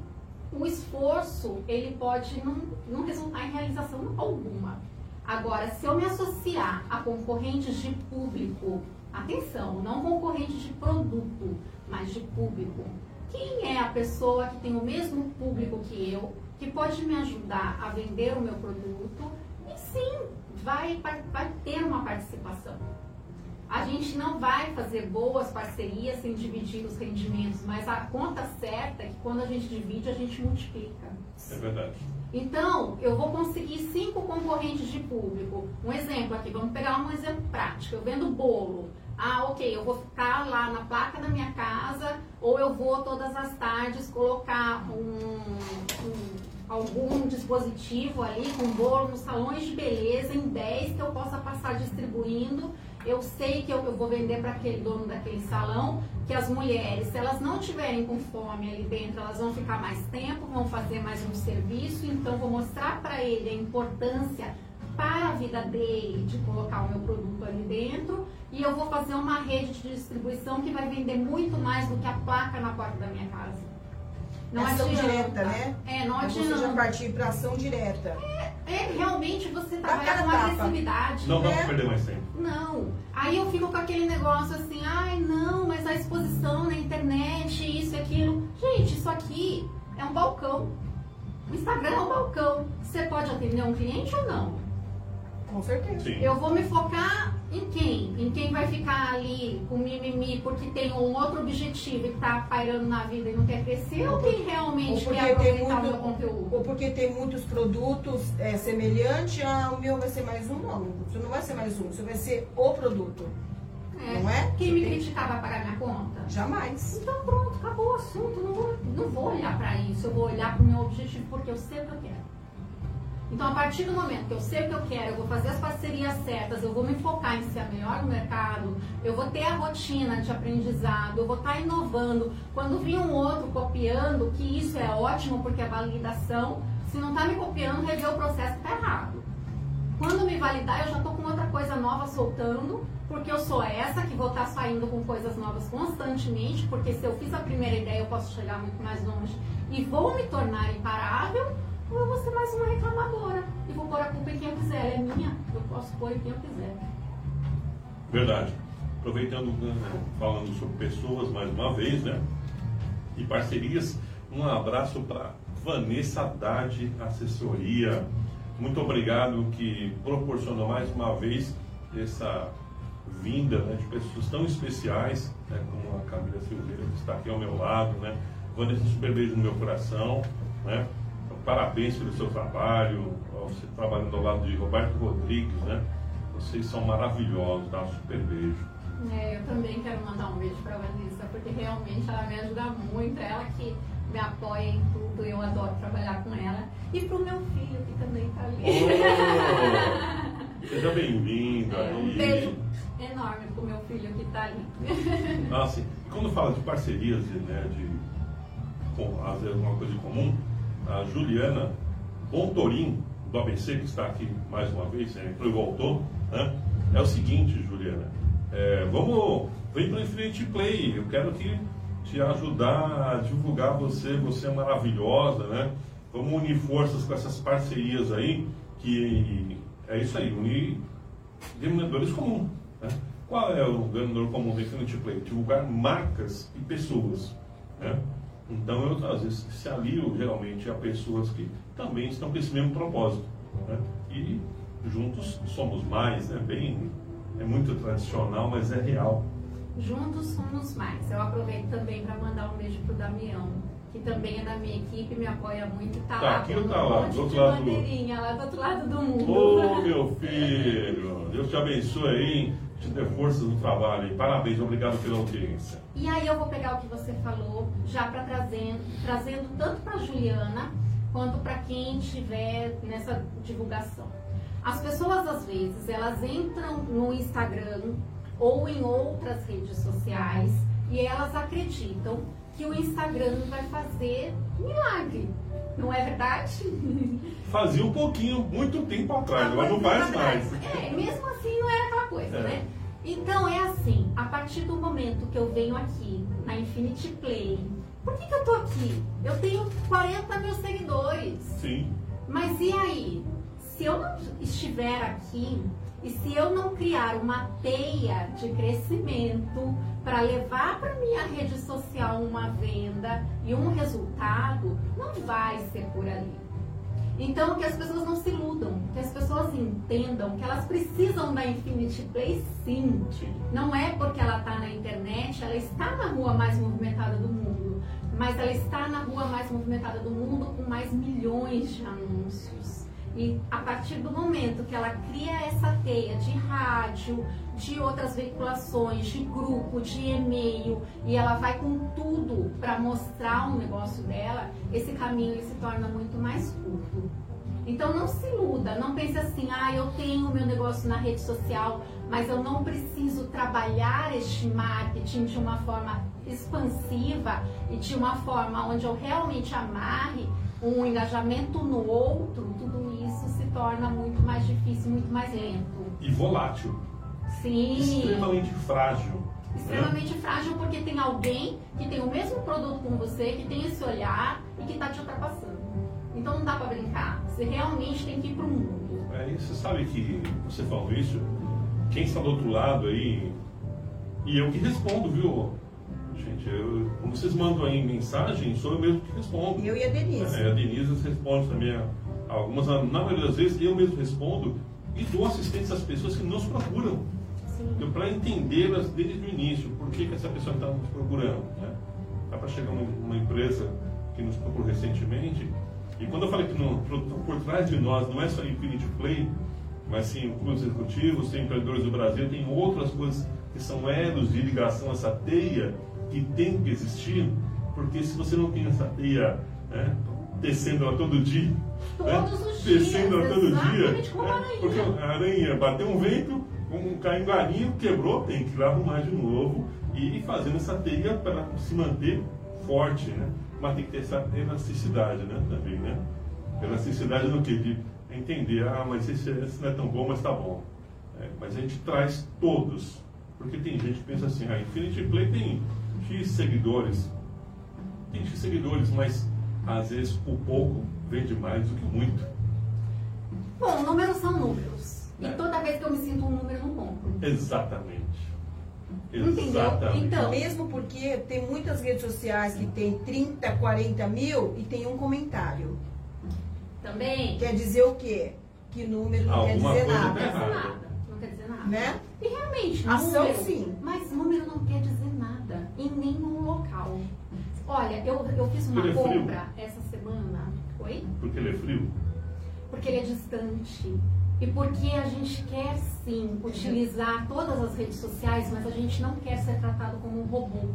o esforço ele pode não, não resultar em realização alguma. Agora, se eu me associar a concorrentes de público, atenção, não concorrentes de produto, mas de público, quem é a pessoa que tem o mesmo público que eu, que pode me ajudar a vender o meu produto e sim, vai, vai ter uma participação. A gente não vai fazer boas parcerias sem dividir os rendimentos, mas a conta certa é que quando a gente divide, a gente multiplica. É verdade. Então, eu vou conseguir cinco concorrentes de público. Um exemplo aqui, vamos pegar um exemplo prático. Eu vendo bolo. Ah, ok, eu vou ficar lá na placa da minha casa ou eu vou todas as tardes colocar um, um algum dispositivo ali com bolo nos salões de beleza em 10 que eu possa passar distribuindo eu sei que eu, eu vou vender para aquele dono daquele salão, que as mulheres, se elas não tiverem com fome ali dentro, elas vão ficar mais tempo, vão fazer mais um serviço, então vou mostrar para ele a importância para a vida dele de colocar o meu produto ali dentro e eu vou fazer uma rede de distribuição que vai vender muito mais do que a placa na porta da minha casa. Não ação adianta. direta, né? É, não adianta. Você já partir para ação direta. É, é, realmente você trabalha com agressividade. Não né? dá para perder mais tempo. Não. Aí eu fico com aquele negócio assim, ai não, mas a exposição na internet, isso e aquilo. Gente, isso aqui é um balcão. O Instagram é um balcão. Você pode atender um cliente ou não? Com certeza. Sim. Eu vou me focar em quem? Em quem vai ficar ali com mimimi porque tem um outro objetivo e está pairando na vida e não quer crescer? Ou quem realmente ou quer aproveitar muito, o meu conteúdo? Ou porque tem muitos produtos é, semelhantes, ah, o meu vai ser mais um? Não, você não vai ser mais um, você vai ser o produto. É. Não é? Quem me criticar vai pagar minha conta? Jamais. Então pronto, acabou o assunto. Não vou, não vou olhar para isso. Eu vou olhar para o meu objetivo porque eu sei o que eu quero. Então, a partir do momento que eu sei o que eu quero, eu vou fazer as parcerias certas, eu vou me focar em ser a melhor no mercado, eu vou ter a rotina de aprendizado, eu vou estar inovando. Quando vir um outro copiando, que isso é ótimo porque é validação, se não está me copiando, rever o processo está errado. Quando me validar, eu já estou com outra coisa nova soltando, porque eu sou essa que vou estar saindo com coisas novas constantemente, porque se eu fiz a primeira ideia, eu posso chegar muito mais longe e vou me tornar imparável ou eu vou ser mais uma reclamadora e vou pôr a culpa em quem eu quiser. É minha, eu posso pôr em quem eu quiser. Verdade. Aproveitando, né, falando sobre pessoas mais uma vez, né? E parcerias, um abraço para Vanessa Haddad Assessoria. Muito obrigado que proporcionou mais uma vez essa vinda né, de pessoas tão especiais, né, como a Camila Silveira, que está aqui ao meu lado, né? Vanessa, super beijo no meu coração, né? Parabéns pelo seu trabalho, você trabalhando ao lado de Roberto Rodrigues, né? Vocês são maravilhosos, dá um super beijo. É, eu também quero mandar um beijo para a Vanessa, porque realmente ela me ajuda muito, é ela que me apoia em tudo, eu adoro trabalhar com ela. E para o meu filho, que também está ali. Oh, <laughs> seja bem-vindo. É, um beijo enorme para o meu filho que está ali. Nossa, e quando fala de parcerias, né, de, às vezes uma coisa em comum, a Juliana Bontorim, do ABC, que está aqui mais uma vez, entrou e voltou, né, é o seguinte, Juliana, é, vamos, vem para o Infinity Play, eu quero que te ajudar a divulgar você, você é maravilhosa, né? Vamos unir forças com essas parcerias aí, que é isso aí, unir denominadores comuns. Né? Qual é o denominador comum do Infinity Play? Divulgar marcas e pessoas. Né? Então eu às vezes se alio geralmente a pessoas que também estão com esse mesmo propósito. Né? E juntos somos mais, né? Bem, é muito tradicional, mas é real. Juntos somos mais. Eu aproveito também para mandar um beijo pro Damião, que também é da minha equipe, me apoia muito tá, Tá lá. aqui ou tá lá? Do outro lado do- lá do outro lado do mundo. Ô meu filho, Deus te abençoe aí, te dê forças no trabalho. E parabéns, obrigado pela audiência. E aí eu vou pegar o que você falou, já para trazendo, trazendo tanto para Juliana quanto para quem estiver nessa divulgação. As pessoas às vezes elas entram no Instagram ou em outras redes sociais e elas acreditam que o Instagram vai fazer milagre. Não é verdade? <laughs> Fazia um pouquinho, muito tempo atrás, agora não faz mais. É, mesmo assim não era aquela coisa, É. né? Então é assim, a partir do momento que eu venho aqui na Infinity Play, por que, que eu tô aqui? Eu tenho 40 mil seguidores. Sim. Mas e aí? Se eu não estiver aqui e se eu não criar uma teia de crescimento para levar para minha rede social uma venda e um resultado, não vai ser por ali. Então, que as pessoas não se iludam, que as pessoas entendam que elas precisam da Infinity Play sim. Não é porque ela está na internet, ela está na rua mais movimentada do mundo, mas ela está na rua mais movimentada do mundo com mais milhões de anúncios. E a partir do momento que ela cria essa teia de rádio, de outras veiculações, de grupo, de e-mail, e ela vai com tudo para mostrar o negócio dela, esse caminho ele se torna muito mais curto. Então não se iluda, não pense assim, ah, eu tenho meu negócio na rede social, mas eu não preciso trabalhar este marketing de uma forma expansiva e de uma forma onde eu realmente amarre um engajamento no outro, tudo isso se torna muito mais difícil, muito mais lento. E volátil. Sim. Extremamente frágil. né? Extremamente frágil porque tem alguém que tem o mesmo produto com você, que tem esse olhar e que está te ultrapassando. Então não dá para brincar. Você realmente tem que ir pro mundo. É, e você sabe que você falou isso, quem está do outro lado aí, e eu que respondo, viu? Gente, eu, quando vocês mandam aí mensagem, sou eu mesmo que respondo. Eu e a Denise. É, a Denise responde também algumas, na maioria das vezes eu mesmo respondo e dou assistência às pessoas que nos procuram. Sim. para entendê-las desde o início, por que, que essa pessoa está nos procurando. Né? Dá para chegar uma, uma empresa que nos procurou recentemente, e quando eu falei que no, por, trás de nós não é só Infinity Play, mas sim clubes executivos, tem empreendedores do Brasil, tem outras coisas que são elos de ligação, essa teia que tem que existir, porque se você não tem essa teia né, tecendo ela todo dia, né, Todos os dias, tecendo ela todo dia, né, a aranha. porque a aranha bateu um vento, um caiu galinho, quebrou, tem que ir arrumar de novo e ir fazendo essa teia para se manter forte, né? Mas tem que ter essa elasticidade, né? Também, né? Elasticidade no que? De entender, ah, mas esse, esse não é tão bom, mas tá bom. É, mas a gente traz todos. Porque tem gente que pensa assim, ah, Infinity Play tem X seguidores. Tem X seguidores, mas às vezes o pouco vende mais do que muito. Bom, números são números. É. E toda vez que eu me sinto um número, eu não compro. Exatamente. Entendeu? Exatamente. Então, Mesmo porque tem muitas redes sociais que tem 30, 40 mil e tem um comentário. também Quer dizer o quê? Que número não Alguma quer dizer coisa não nada. quer dizer nada. Não quer dizer nada. Né? E realmente, Ação, número, sim. Mas número não quer dizer nada em nenhum local. Olha, eu, eu fiz uma frio. compra essa semana. Oi? Porque ele é frio? Porque ele é distante. E porque a gente quer sim utilizar todas as redes sociais, mas a gente não quer ser tratado como um robô.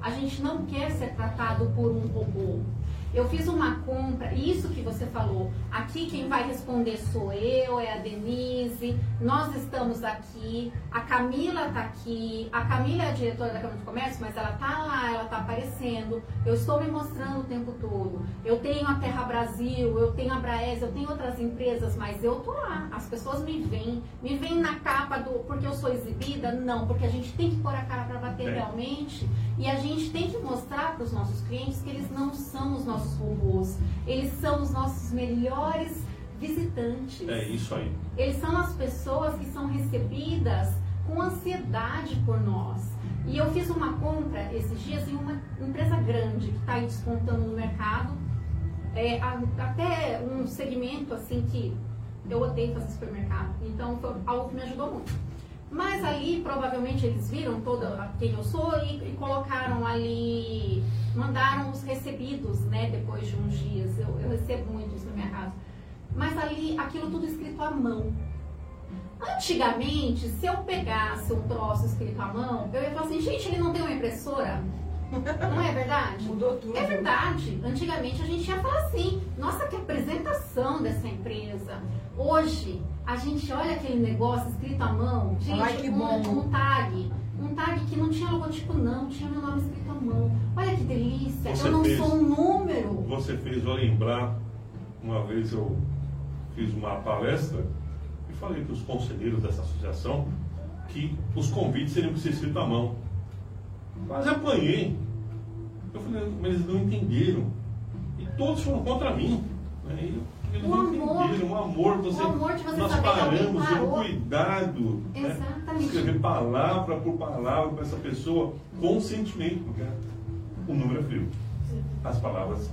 A gente não quer ser tratado por um robô. Eu fiz uma compra, isso que você falou. Aqui quem vai responder sou eu, é a Denise. Nós estamos aqui. A Camila está aqui. A Camila é a diretora da Câmara de Comércio, mas ela está lá, ela está aparecendo. Eu estou me mostrando o tempo todo. Eu tenho a Terra Brasil, eu tenho a Braes, eu tenho outras empresas, mas eu tô lá. As pessoas me veem, me veem na capa do porque eu sou exibida? Não, porque a gente tem que pôr a cara para bater é. realmente. E a gente tem que mostrar para os nossos clientes que eles não são os nossos robôs, eles são os nossos melhores visitantes. É isso aí. Eles são as pessoas que são recebidas com ansiedade por nós. E eu fiz uma compra esses dias em uma empresa grande que está aí despontando no mercado, é, até um segmento assim que eu odeio fazer supermercado. Então foi algo que me ajudou muito. Mas ali, provavelmente, eles viram toda quem eu sou e, e, colocaram ali, mandaram os recebidos, né, depois de uns dias. Eu, eu recebo muito isso na minha casa. Mas ali, aquilo tudo escrito à mão. Antigamente, se eu pegasse um troço escrito à mão, eu ia falar assim, gente, ele não tem uma impressora? <laughs> Não é verdade? Mudou tudo. É verdade. Antigamente a gente ia falar assim, nossa, que apresentação dessa empresa. Hoje, a gente olha aquele negócio escrito à mão, gente, Ai, que bom. Um, um tag, um tag que não tinha logotipo não, tinha meu nome escrito à mão. Olha que delícia, você eu não fez, sou um número. Você fez eu lembrar, uma vez eu fiz uma palestra e falei para os conselheiros dessa associação que os convites seriam que ser escritos à mão. Quase apanhei. Eu falei, mas eles não entenderam. E todos foram contra mim. Né? Eles o amor, entenderam, o amor, você, o amor de você nós paramos, o cuidado, né? escrever palavra por palavra para essa pessoa com sentimento, porque o número é frio. As palavras,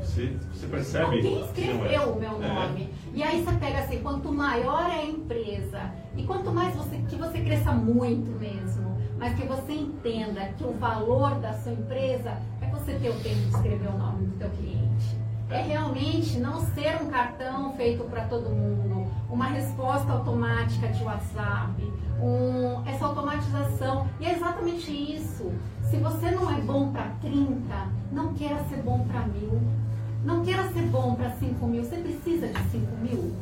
você, você percebe. Alguém escreveu é. o meu é. nome. É. E aí você pega assim, quanto maior é a empresa, e quanto mais você, que você cresça muito mesmo, mas que você entenda que o valor da sua empresa é você ter o tempo de escrever o nome do teu cliente é realmente não ser um cartão feito para todo mundo, uma resposta automática de WhatsApp, um, essa automatização. E é exatamente isso. Se você não é bom para 30, não queira ser bom para mil. Não queira ser bom para 5 mil. Você precisa de 5 mil?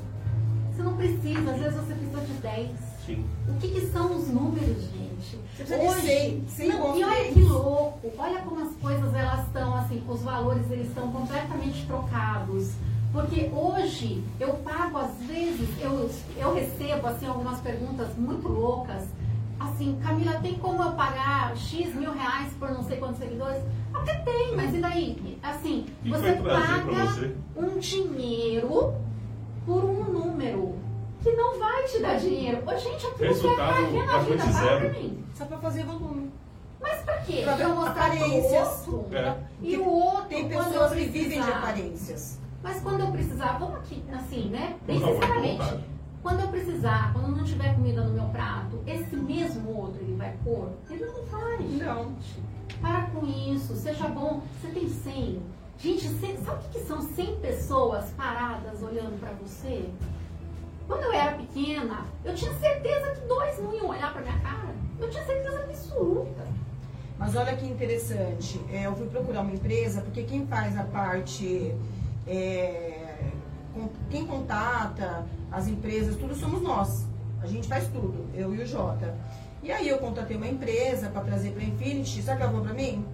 Você não precisa, às vezes você precisa de 10. Sim. O que, que são os números, gente? Você Hoje, de não, e olha que louco, olha como as coisas elas estão assim, os valores eles estão completamente trocados. Porque hoje eu pago, às vezes, eu, eu recebo assim, algumas perguntas muito loucas. Assim, Camila, tem como eu pagar X mil reais por não sei quantos seguidores? Até tem, mas e daí? Assim, você paga você? um dinheiro por um número que não vai te dar dinheiro. Ô, gente, aquilo vai cair na vida, para mim. Só para fazer volume. Mas pra quê? Pra, pra mostrar aparências. Outro, é. E o outro, Tem pessoas que vivem de aparências. Mas quando eu precisar, vamos aqui, assim, né? Bem sinceramente. Quando eu precisar, quando não tiver comida no meu prato, esse mesmo outro ele vai pôr? Ele não vai. Não. Para com isso, seja bom. Você tem 100. Gente, sabe o que são 100 pessoas paradas olhando para você? Quando eu era pequena, eu tinha certeza que dois não iam olhar para minha cara. Eu tinha certeza absoluta. Mas olha que interessante, é, eu fui procurar uma empresa, porque quem faz a parte, é, com, quem contata as empresas, tudo somos nós. A gente faz tudo, eu e o Jota. E aí eu contatei uma empresa para trazer para Infinity, sabe o que ela falou para mim?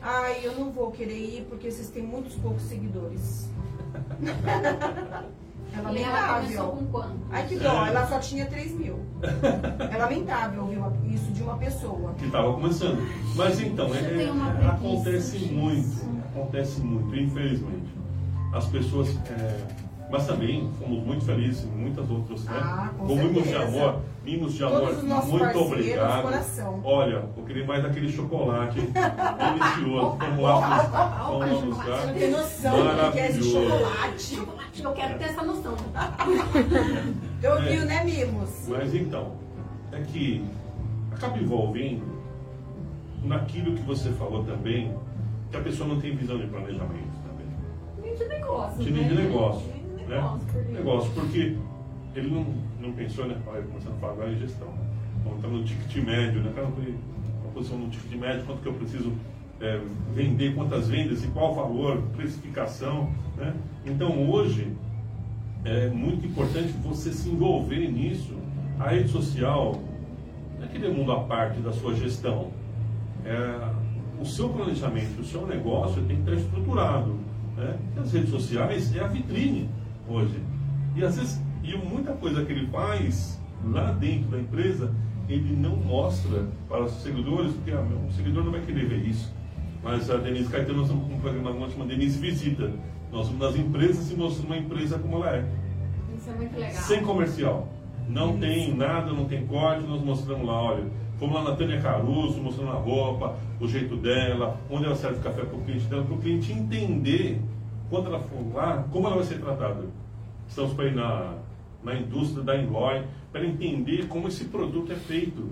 Ai, eu não vou querer ir porque vocês têm muitos poucos seguidores. <laughs> É lamentável. Ela começou com quanto? Ai, que dó, ela só tinha 3 mil. É lamentável ouvir isso de uma pessoa. Que estava começando. Mas então, é, é, acontece muito. Acontece muito, infelizmente. As pessoas. É, mas também fomos muito felizes em muitas outras, né? Ah, com, com mimos de amor, mimos de amor, muito obrigado. Olha, eu queria mais daquele chocolate delicioso. Vamos lá, vamos buscar. Você não tem noção do que é esse chocolate. Eu quero ter essa noção. <laughs> eu vi, é, né, Mimos? Mas então, é que acaba envolvendo naquilo que você falou também, que a pessoa não tem visão de planejamento também. nem de negócio. time né? de negócio. Né? negócio, porque- ele não, não pensou, né? Olha, começando a falar agora em gestão. Né? Vamos entrar no ticket médio, né? Cara, uma posição no ticket médio, quanto que eu preciso é, vender, quantas vendas e qual o valor, precificação. Né? Então hoje é muito importante você se envolver nisso. A rede social é aquele mundo à parte da sua gestão. É, o seu planejamento, o seu negócio tem que estar estruturado. Né? E as redes sociais é a vitrine hoje. E às vezes, e muita coisa que ele faz lá dentro da empresa, ele não mostra para os seguidores, porque ah, o seguidor não vai querer ver isso. Mas a Denise Caetano, nós com um programa agora chamado Denise Visita. Nós vamos nas empresas e mostramos uma empresa como ela é. Isso é muito legal. Sem comercial. Não tem nada, não tem corte, nós mostramos lá, olha. Fomos lá na Tânia Caruso, mostrando a roupa, o jeito dela, onde ela serve café para o cliente dela, para o cliente entender, quando ela for lá, como ela vai ser tratada. Estamos para ir na, na indústria da Inloy, para entender como esse produto é feito.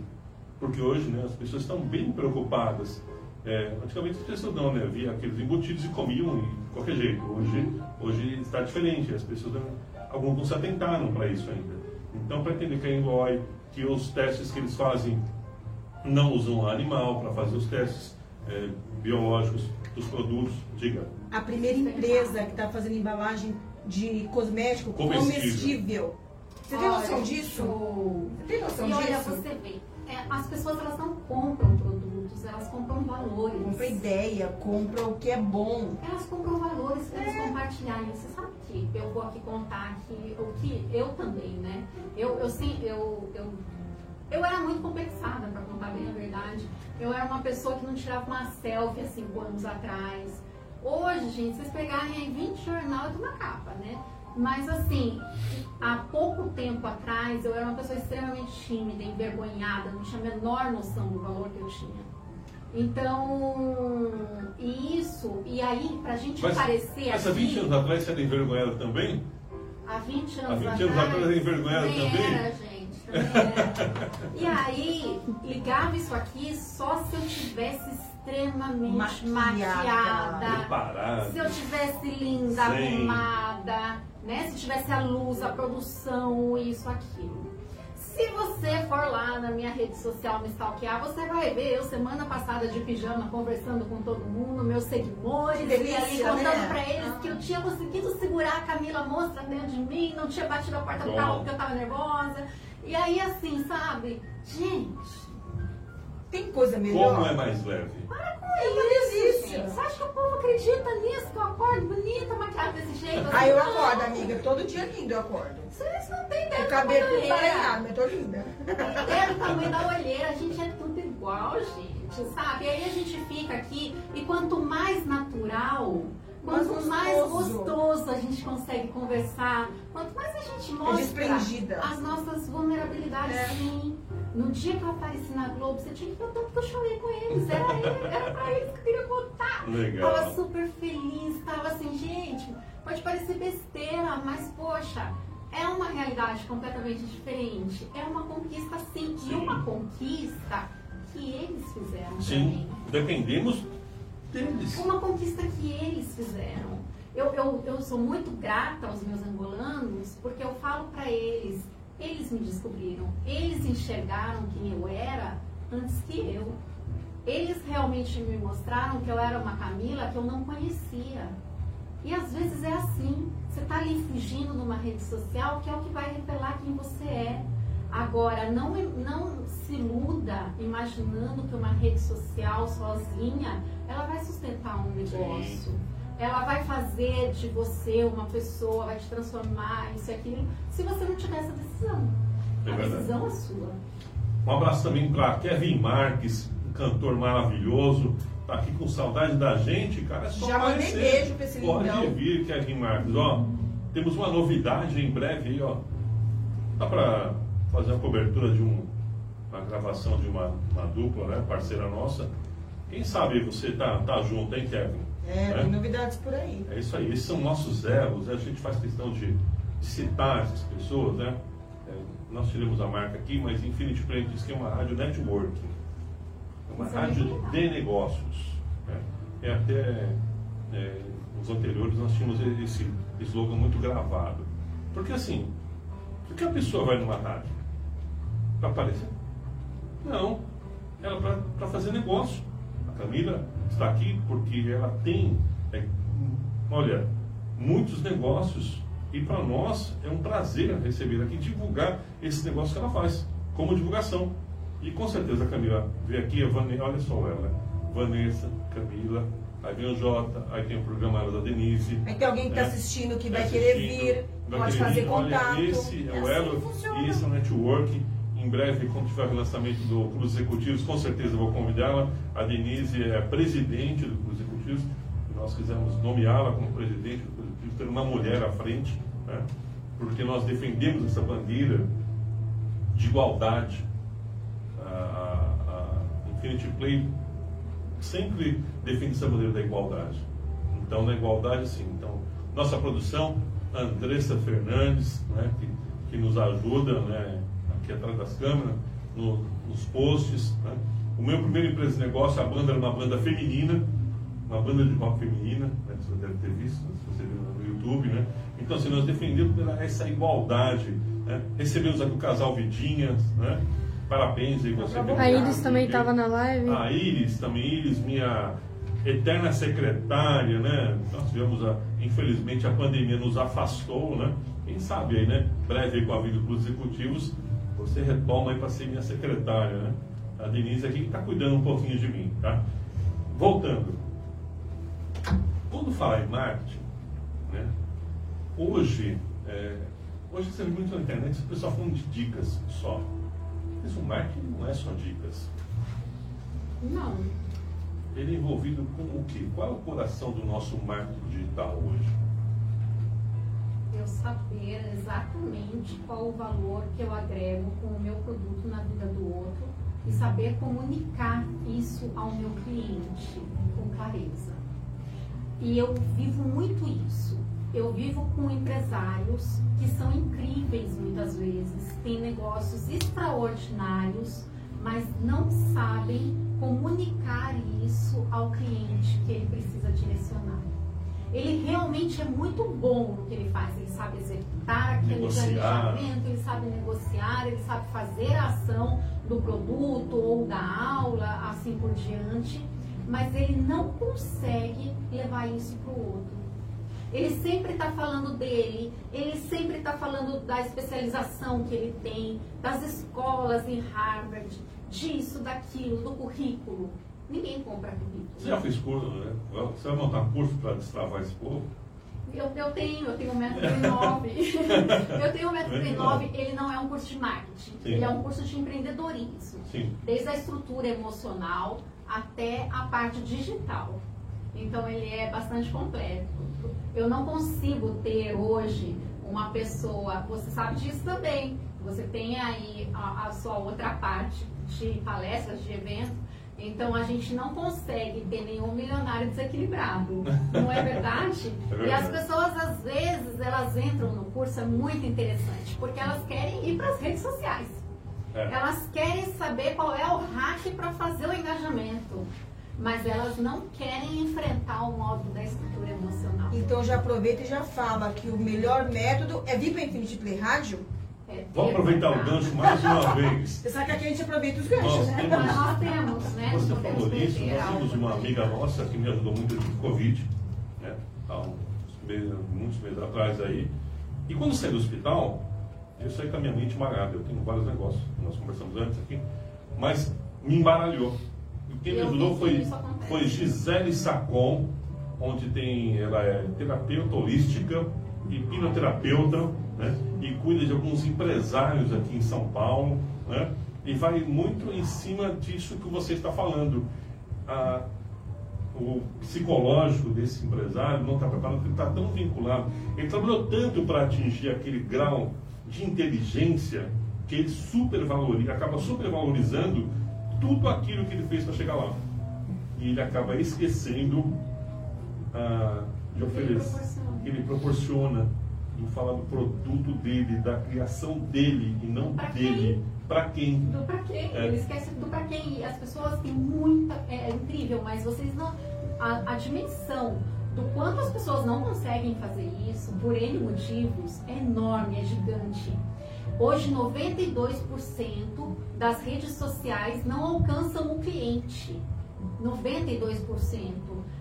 Porque hoje né, as pessoas estão bem preocupadas. É, antigamente as pessoas não, né? Aqueles embutidos e comiam de qualquer jeito. Hoje, hoje está diferente. As pessoas, não- alguns não se atentaram para isso ainda. Então, para entender que a Inloy, que os testes que eles fazem não usam animal para fazer os testes é, biológicos dos produtos, diga. A primeira empresa que está fazendo embalagem de cosmético Comestível. comestível. Você tem Olha, noção disso? Você tem noção E olha, disso? você vê, é, as pessoas elas não compram produtos, elas compram valores. Compra ideia, compra o que é bom. Elas compram valores para eles compartilharem. Você sabe que eu vou aqui contar aqui o que eu também, né? Eu, eu sim, eu, eu, eu era muito complexada, para contar bem a verdade. Eu era uma pessoa que não tirava uma selfie há cinco anos atrás. Hoje, gente, vocês pegarem aí 20 jornal de uma capa, né? Mas assim, há pouco tempo atrás eu era uma pessoa extremamente tímida, envergonhada, não tinha a menor noção do valor que eu tinha. Então, e isso, e aí, pra gente aparecer mas há aqui, 20 anos atrás você era envergonhada também? há 20 Há anos 20 anos atrás era envergonhada também também? era, gente, era. E aí, ligava isso aqui só se eu tivesse extremamente Maquiada. maquiada, se eu tivesse linda, Sim. arrumada, né? Se tivesse a luz, a produção, isso, aquilo. Se você for lá na minha rede social me stalkear, você vai ver eu semana passada de pijama conversando com todo mundo, meus seguidores, Que e ali contando né? pra eles que eu tinha conseguido segurar a Camila Monstra dentro de mim, não tinha batido a porta do carro porque eu tava nervosa. E aí assim, sabe? Gente, Tem coisa melhor? Como é mais leve? para com É isso, gente. Você acha que o povo acredita nisso? Que eu acordo bonita, maquiada desse jeito? Aí eu Não. acordo, amiga. Todo dia lindo eu acordo. Vocês não têm ideia O do cabelo tudo emaranhado, mas tô linda. É o tamanho da olheira, a gente é tudo igual, gente, sabe? E aí a gente fica aqui e quanto mais natural, quanto mais gostoso. gostoso a gente consegue conversar, quanto mais a gente mostra desprendida. as nossas vulnerabilidades, É. sim. No dia que eu apareci na Globo, você tinha que ver o tanto que eu chorei com eles. Era, era pra eles que eu queria contar. Legal. Tava super feliz, tava assim, gente, pode parecer besteira, mas poxa, é uma realidade completamente diferente. É uma conquista sim, e Sim. uma conquista que eles fizeram Sim, mim. dependemos deles. Uma conquista que eles fizeram. Eu, eu, eu sou muito grata aos meus angolanos porque eu falo pra eles, eles me descobriram, eles enxergaram quem eu era antes que eu. Eles realmente me mostraram que eu era uma Camila que eu não conhecia. E às vezes é assim, você está ali fugindo numa rede social que é o que vai revelar quem você é. Agora, não, não se iluda imaginando que uma rede social sozinha ela vai sustentar um negócio. Ela vai fazer de você uma pessoa, vai te transformar, isso e aquilo, se você não tiver essa decisão. É a decisão é sua. Um abraço também para Kevin Marques, um cantor maravilhoso. Tá aqui com saudade da gente, cara. É só Já mandei beijo pra esse Pode lindão. vir, Kevin Marques. Ó, temos uma novidade em breve aí, ó. Dá para fazer uma cobertura de um, uma gravação de uma, uma dupla, né? Parceira nossa. Quem sabe você tá, tá junto, hein, Kevin? É, Né? tem novidades por aí. É isso aí, esses são nossos elos, né? a gente faz questão de, de citar essas pessoas, né? É, nós tiramos a marca aqui, mas Infinity Play diz que é uma rádio networking, é uma Isso rádio de negócios. né? É até é, nos anteriores nós tínhamos esse slogan muito gravado. Porque assim, por que a pessoa vai numa rádio? Para aparecer? Não. Ela para fazer negócio. A Camila está aqui porque ela tem, é, olha, muitos negócios. E para nós é um prazer receber aqui divulgar esse negócio que ela faz, como divulgação. E com certeza a Camila veio aqui, a Vanessa, olha só ela? Vanessa, Camila, aí vem o Jota, aí tem o programa da Denise. Aí tem alguém que está né? assistindo que vai tá querer vir, vai pode querer fazer vir. contato. Olha, esse é, é o assim elo, esse é o network. Em breve, quando tiver o relançamento do Clube Executivos, com certeza vou convidá-la. A Denise é presidente do Clube Executivos. Nós quisemos nomeá-la como presidente do Clube Executivos, ter uma mulher à frente, né? porque nós defendemos essa bandeira de igualdade. A, a Infinity Play sempre defende essa bandeira da igualdade. Então, na igualdade, sim. Então, nossa produção, Andressa Fernandes, né, que, que nos ajuda né, aqui atrás das câmeras, no, nos posts. Né. O meu primeiro empresa de negócio, a banda era uma banda feminina, uma banda de rock feminina, né, você deve ter visto, se você viu no YouTube. Né. Então, assim, nós defendemos essa igualdade. Né. Recebemos aqui o casal Vidinhas, né, Parabéns aí você. A Iris também estava na live. A Iris também, Iris, minha eterna secretária, né? Nós tivemos, a, infelizmente, a pandemia nos afastou, né? Quem sabe aí, né? Breve com a vida dos executivos, você retoma aí para ser minha secretária, né? A Denise aqui que está cuidando um pouquinho de mim, tá? Voltando. Quando falar em marketing, né? Hoje, é, hoje você vê muito na internet, o pessoal falando de dicas só. Mas o marketing não é só dicas. Não. Ele é envolvido com o quê? Qual é o coração do nosso marketing digital hoje? Eu saber exatamente qual o valor que eu agrego com o meu produto na vida do outro e saber comunicar isso ao meu cliente com clareza. E eu vivo muito isso eu vivo com empresários que são incríveis muitas vezes, têm negócios extraordinários, mas não sabem comunicar isso ao cliente que ele precisa direcionar. Ele realmente é muito bom no que ele faz, ele sabe executar aquele negociar. planejamento, ele sabe negociar, ele sabe fazer a ação do produto ou da aula, assim por diante, mas ele não consegue levar isso para o outro. Ele sempre está falando dele, ele sempre está falando da especialização que ele tem, das escolas em Harvard, disso, daquilo, do currículo. Ninguém compra currículo. Você já fez curso, né? Você vai montar curso para destravar esse povo? Eu, eu tenho, eu tenho o método B9. eu tenho o método B9, ele não é um curso de marketing, Sim. ele é um curso de empreendedorismo. Sim. Desde a estrutura emocional até a parte digital. Então ele é bastante completo. Eu não consigo ter hoje uma pessoa, você sabe disso também. Você tem aí a, a sua outra parte de palestras, de eventos. Então a gente não consegue ter nenhum milionário desequilibrado, não é verdade? <laughs> é verdade? E as pessoas às vezes elas entram no curso é muito interessante porque elas querem ir para as redes sociais. É. Elas querem saber qual é o hack para fazer o engajamento mas elas não querem enfrentar o módulo da estrutura emocional. Então já aproveita e já fala que o melhor método é vir para Infinity Play Rádio. É Vamos aproveitar o gancho mais uma vez. <laughs> Você sabe que aqui a gente aproveita os ganchos, nós né? Temos, nós temos, né? Você não falou isso, nós temos uma amiga nossa que me ajudou muito no Covid, né? Há uns meses, muitos meses atrás aí. E quando saí do hospital, eu saí com a minha mente marada. Eu tenho vários negócios, nós conversamos antes aqui, mas me embaralhou quem me ajudou foi, foi Gisele Sacon, onde tem, ela é terapeuta holística, hipnoterapeuta, né? e cuida de alguns empresários aqui em São Paulo, né? e vai muito em cima disso que você está falando. A, o psicológico desse empresário não está preparado, porque ele está tão vinculado. Ele trabalhou tanto para atingir aquele grau de inteligência que ele supervaloriza, acaba supervalorizando tudo aquilo que ele fez para chegar lá. E ele acaba esquecendo ah, de oferecer, que ele proporciona, de falar do produto dele, da criação dele e não pra dele. Para quem? Do para quem. É. Ele esquece do para quem. As pessoas têm muita. É, é, incrível, mas vocês não. A, a dimensão do quanto as pessoas não conseguem fazer isso, por N motivos, é enorme, é gigante. Hoje, 92% das redes sociais não alcançam o cliente. 92%.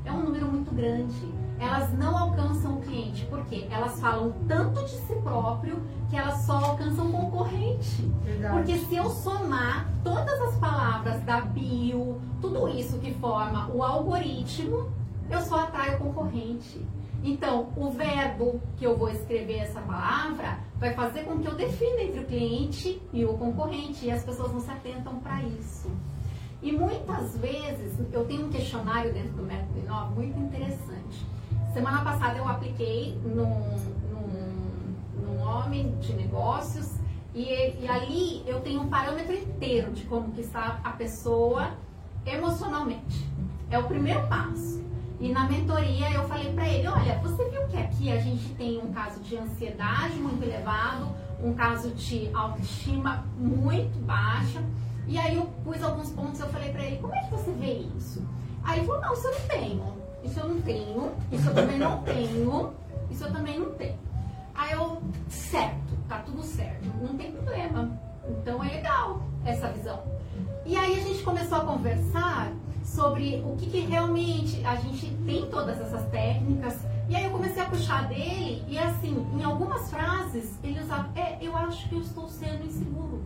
É um número muito grande. Elas não alcançam o cliente, porque elas falam tanto de si próprio que elas só alcançam o concorrente. Verdade. Porque se eu somar todas as palavras da bio, tudo isso que forma o algoritmo, eu só atraio o concorrente. Então, o verbo que eu vou escrever essa palavra vai fazer com que eu defina entre o cliente e o concorrente, e as pessoas não se atentam para isso. E muitas vezes, eu tenho um questionário dentro do Método Inova muito interessante. Semana passada eu apliquei num, num, num homem de negócios e, e ali eu tenho um parâmetro inteiro de como que está a pessoa emocionalmente. É o primeiro passo. E na mentoria eu falei para ele, olha, você viu que aqui a gente tem um caso de ansiedade muito elevado, um caso de autoestima muito baixa. E aí eu pus alguns pontos, eu falei para ele, como é que você vê isso? Aí ele falou, não, isso eu não tenho, isso eu não tenho, isso eu também não tenho, isso eu também não tenho. Aí eu, certo, tá tudo certo, não tem problema. Então é legal essa visão. E aí a gente começou a conversar sobre o que, que realmente a gente tem todas essas técnicas. E aí eu comecei a puxar dele e assim, em algumas frases ele usava, é, eu acho que eu estou sendo inseguro.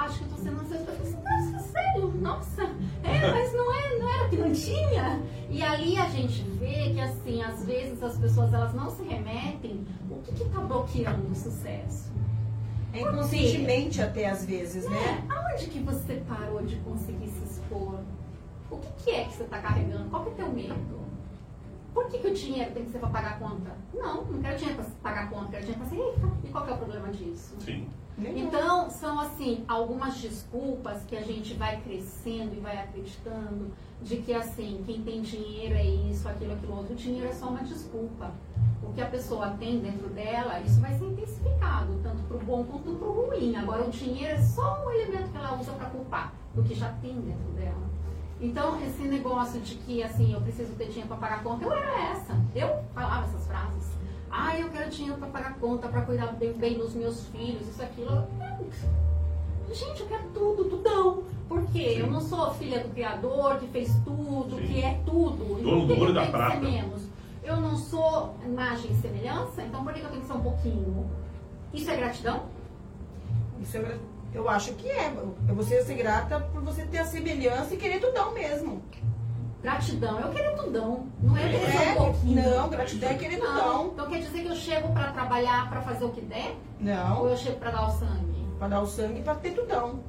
Acho que eu estou sendo inseguro. Eu falei assim, nossa, sério? Nossa, é, mas não, é, não era que não tinha? E ali a gente vê que assim, às vezes as pessoas elas não se remetem o que está bloqueando o sucesso. É inconscientemente até às vezes, né? É, aonde que você parou de conseguir se expor? O que, que é que você está carregando? Qual que é o teu medo? Por que, que o dinheiro tem que ser para pagar a conta? Não, não quero dinheiro para pagar a conta, quero dinheiro para ser rica. E qual que é o problema disso? Sim. Então, são assim, algumas desculpas que a gente vai crescendo e vai acreditando de que assim, quem tem dinheiro é isso, aquilo, aquilo outro. O dinheiro é só uma desculpa. O que a pessoa tem dentro dela, isso vai ser intensificado, tanto para o bom quanto para o ruim. Agora, o dinheiro é só um elemento que ela usa para culpar do que já tem dentro dela. Então, esse negócio de que, assim, eu preciso ter dinheiro para pagar a conta, eu era essa. Eu falava essas frases. Ah, eu quero dinheiro para pagar conta, para cuidar bem, bem dos meus filhos, isso, aquilo. Gente, eu quero tudo, tudão. Por quê? Sim. Eu não sou filha do Criador, que fez tudo, Sim. que é tudo. Dono do que da prata. menos? Eu não sou imagem e semelhança, então por que eu tenho que ser um pouquinho? Isso é gratidão? Isso eu, eu acho que é. É você ser grata por você ter a semelhança e querer tudão mesmo. Gratidão, eu quero tudão. Não é É, um pouquinho. não, gratidão é querer Não. Então quer dizer que eu chego para trabalhar, para fazer o que der? Ou Não, eu chego para dar o sangue? pra dar o sangue pra ter tudão.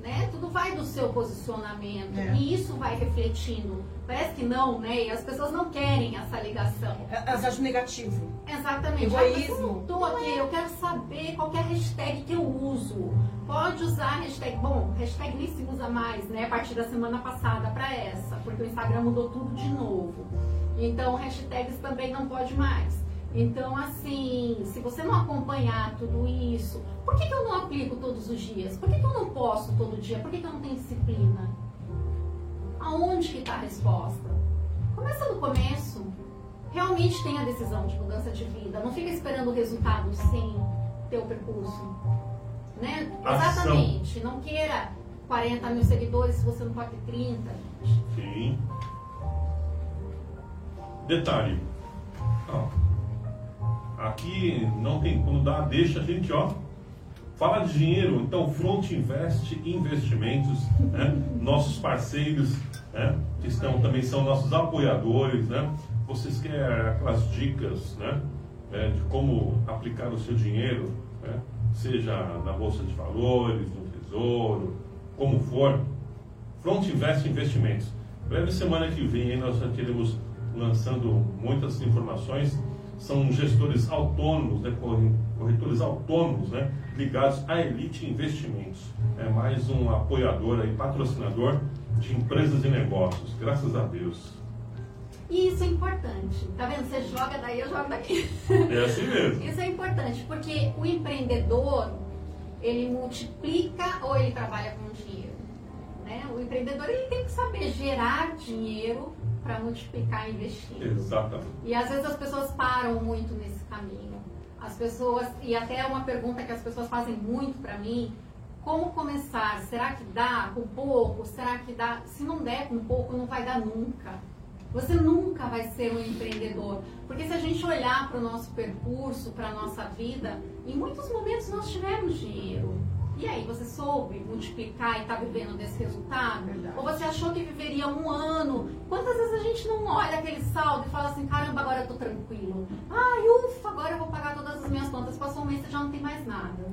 Né? Tudo vai do seu posicionamento É. e isso vai refletindo. Parece que não, né? E as pessoas não querem essa ligação. Elas acham negativo. Exatamente. Egoísmo. Ah, eu aqui, eu quero saber qual que é a hashtag que eu uso. Pode usar a hashtag. Bom, hashtag nem se usa mais, né? A partir da semana passada para essa, porque o Instagram mudou tudo de novo. Então, hashtags também não pode mais. Então, assim, se você não acompanhar tudo isso, por que, que eu não aplico todos os dias? Por que, que eu não posto todo dia? Por que, que eu não tenho disciplina? Aonde que está a resposta? Começa no começo. Realmente tenha a decisão de mudança de vida. Não fica esperando o resultado sem ter o percurso. Né? Ação. Exatamente. Não queira 40 mil seguidores se você não pode ter 30. gente. Sim. Detalhe. Ó, aqui não tem quando dá, deixa a gente, ó. Fala de dinheiro, então Front Invest Investimentos, né? nossos parceiros, né? que estão também são nossos apoiadores, né? Vocês querem aquelas dicas, né? É, de como aplicar o seu dinheiro, né? seja na bolsa de valores, no tesouro, como for, Front Invest Investimentos. Breve semana que vem nós já teremos lançando muitas informações. São gestores autônomos, né, corre- corretores autônomos, né, ligados à Elite Investimentos. É mais um apoiador aí, patrocinador de empresas e negócios. Graças a Deus. E isso é importante. Tá vendo? Você joga daí, eu jogo daqui. É assim mesmo. Isso é importante, porque o empreendedor, ele multiplica ou ele trabalha com dinheiro. Né? O empreendedor ele tem que saber gerar dinheiro para multiplicar investir. Exatamente. E às vezes as pessoas param muito nesse caminho. As pessoas, e até uma pergunta que as pessoas fazem muito para mim, como começar? Será que dá com pouco? Será que dá? Se não der com pouco, não vai dar nunca. Você nunca vai ser um empreendedor. Porque se a gente olhar para o nosso percurso, para a nossa vida, em muitos momentos nós tivemos dinheiro. E aí, você soube multiplicar e está vivendo desse resultado? Verdade. Ou você achou que viveria um ano? Quantas vezes a gente não olha aquele saldo e fala assim, caramba, agora eu tô tranquilo. Ai, ufa, agora eu vou pagar todas as minhas contas. Passou um mês e já não tem mais nada.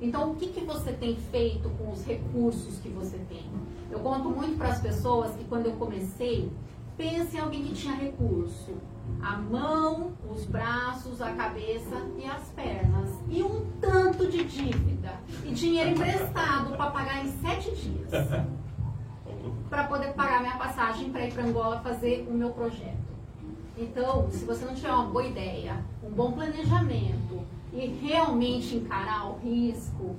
Então, o que, que você tem feito com os recursos que você tem? Eu conto muito para as pessoas que quando eu comecei, pense em alguém que tinha recurso. A mão, os braços, a cabeça e as pernas. E um tanto de dívida. E dinheiro emprestado para pagar em sete dias. Para poder pagar minha passagem para ir para Angola fazer o meu projeto. Então, se você não tiver uma boa ideia, um bom planejamento e realmente encarar o risco,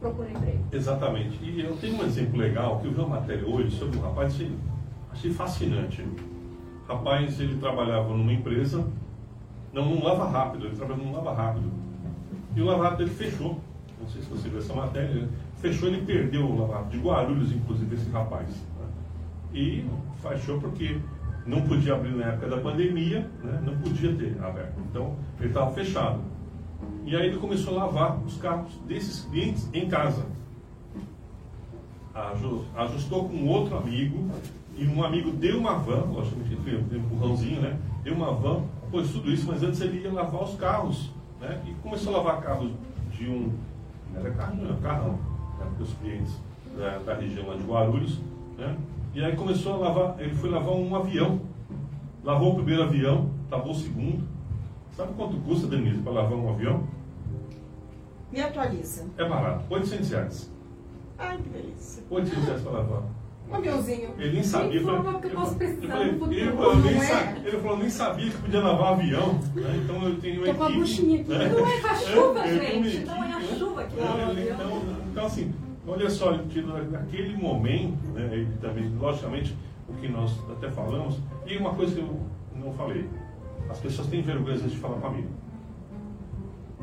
procure emprego. Exatamente. E eu tenho um exemplo legal que eu vi uma matéria hoje sobre um rapaz, achei, achei fascinante. Rapaz, ele trabalhava numa empresa, não num lava rápido, ele trabalhava num lava rápido. E o lava rápido ele fechou. Não sei se você viu essa matéria. Ele fechou, ele perdeu o lava rápido, de Guarulhos, inclusive, esse rapaz. né? E fechou porque não podia abrir na época da pandemia, né? não podia ter aberto. Então, ele estava fechado. E aí ele começou a lavar os carros desses clientes em casa. Aju- Ajustou com outro amigo, e um amigo deu uma van, logicamente ele fez um empurrãozinho, né? Deu uma van, pôs tudo isso, mas antes ele ia lavar os carros, né? E começou a lavar carros de um. Não era carro, não, era carrão, né? Porque os clientes da, da região lá de Guarulhos, né? E aí começou a lavar, ele foi lavar um avião. Lavou o primeiro avião, lavou o segundo. Sabe quanto custa, Denise, para lavar um avião? Me atualiza. É barato, 800 reais. Ai, que delícia. 800 reais para lavar. Um aviãozinho. Ele nem sabia. falei- que eu eu posso precisar eu falei- no futuro. ele falou, nem Não é? sa- ele falou, nem sabia que podia lavar avião. né? Então eu tenho uma Tô com a equipe, buchinha aqui. né? Não é com a chuva, Eu gente. Não é a equipe, chuva que né? lava o Ele- avião. Então, então, assim, olha só, naquele momento, né, ele também, logicamente, o que nós até falamos, e uma coisa que eu não falei, as pessoas têm vergonha às vezes, de falar com amigo.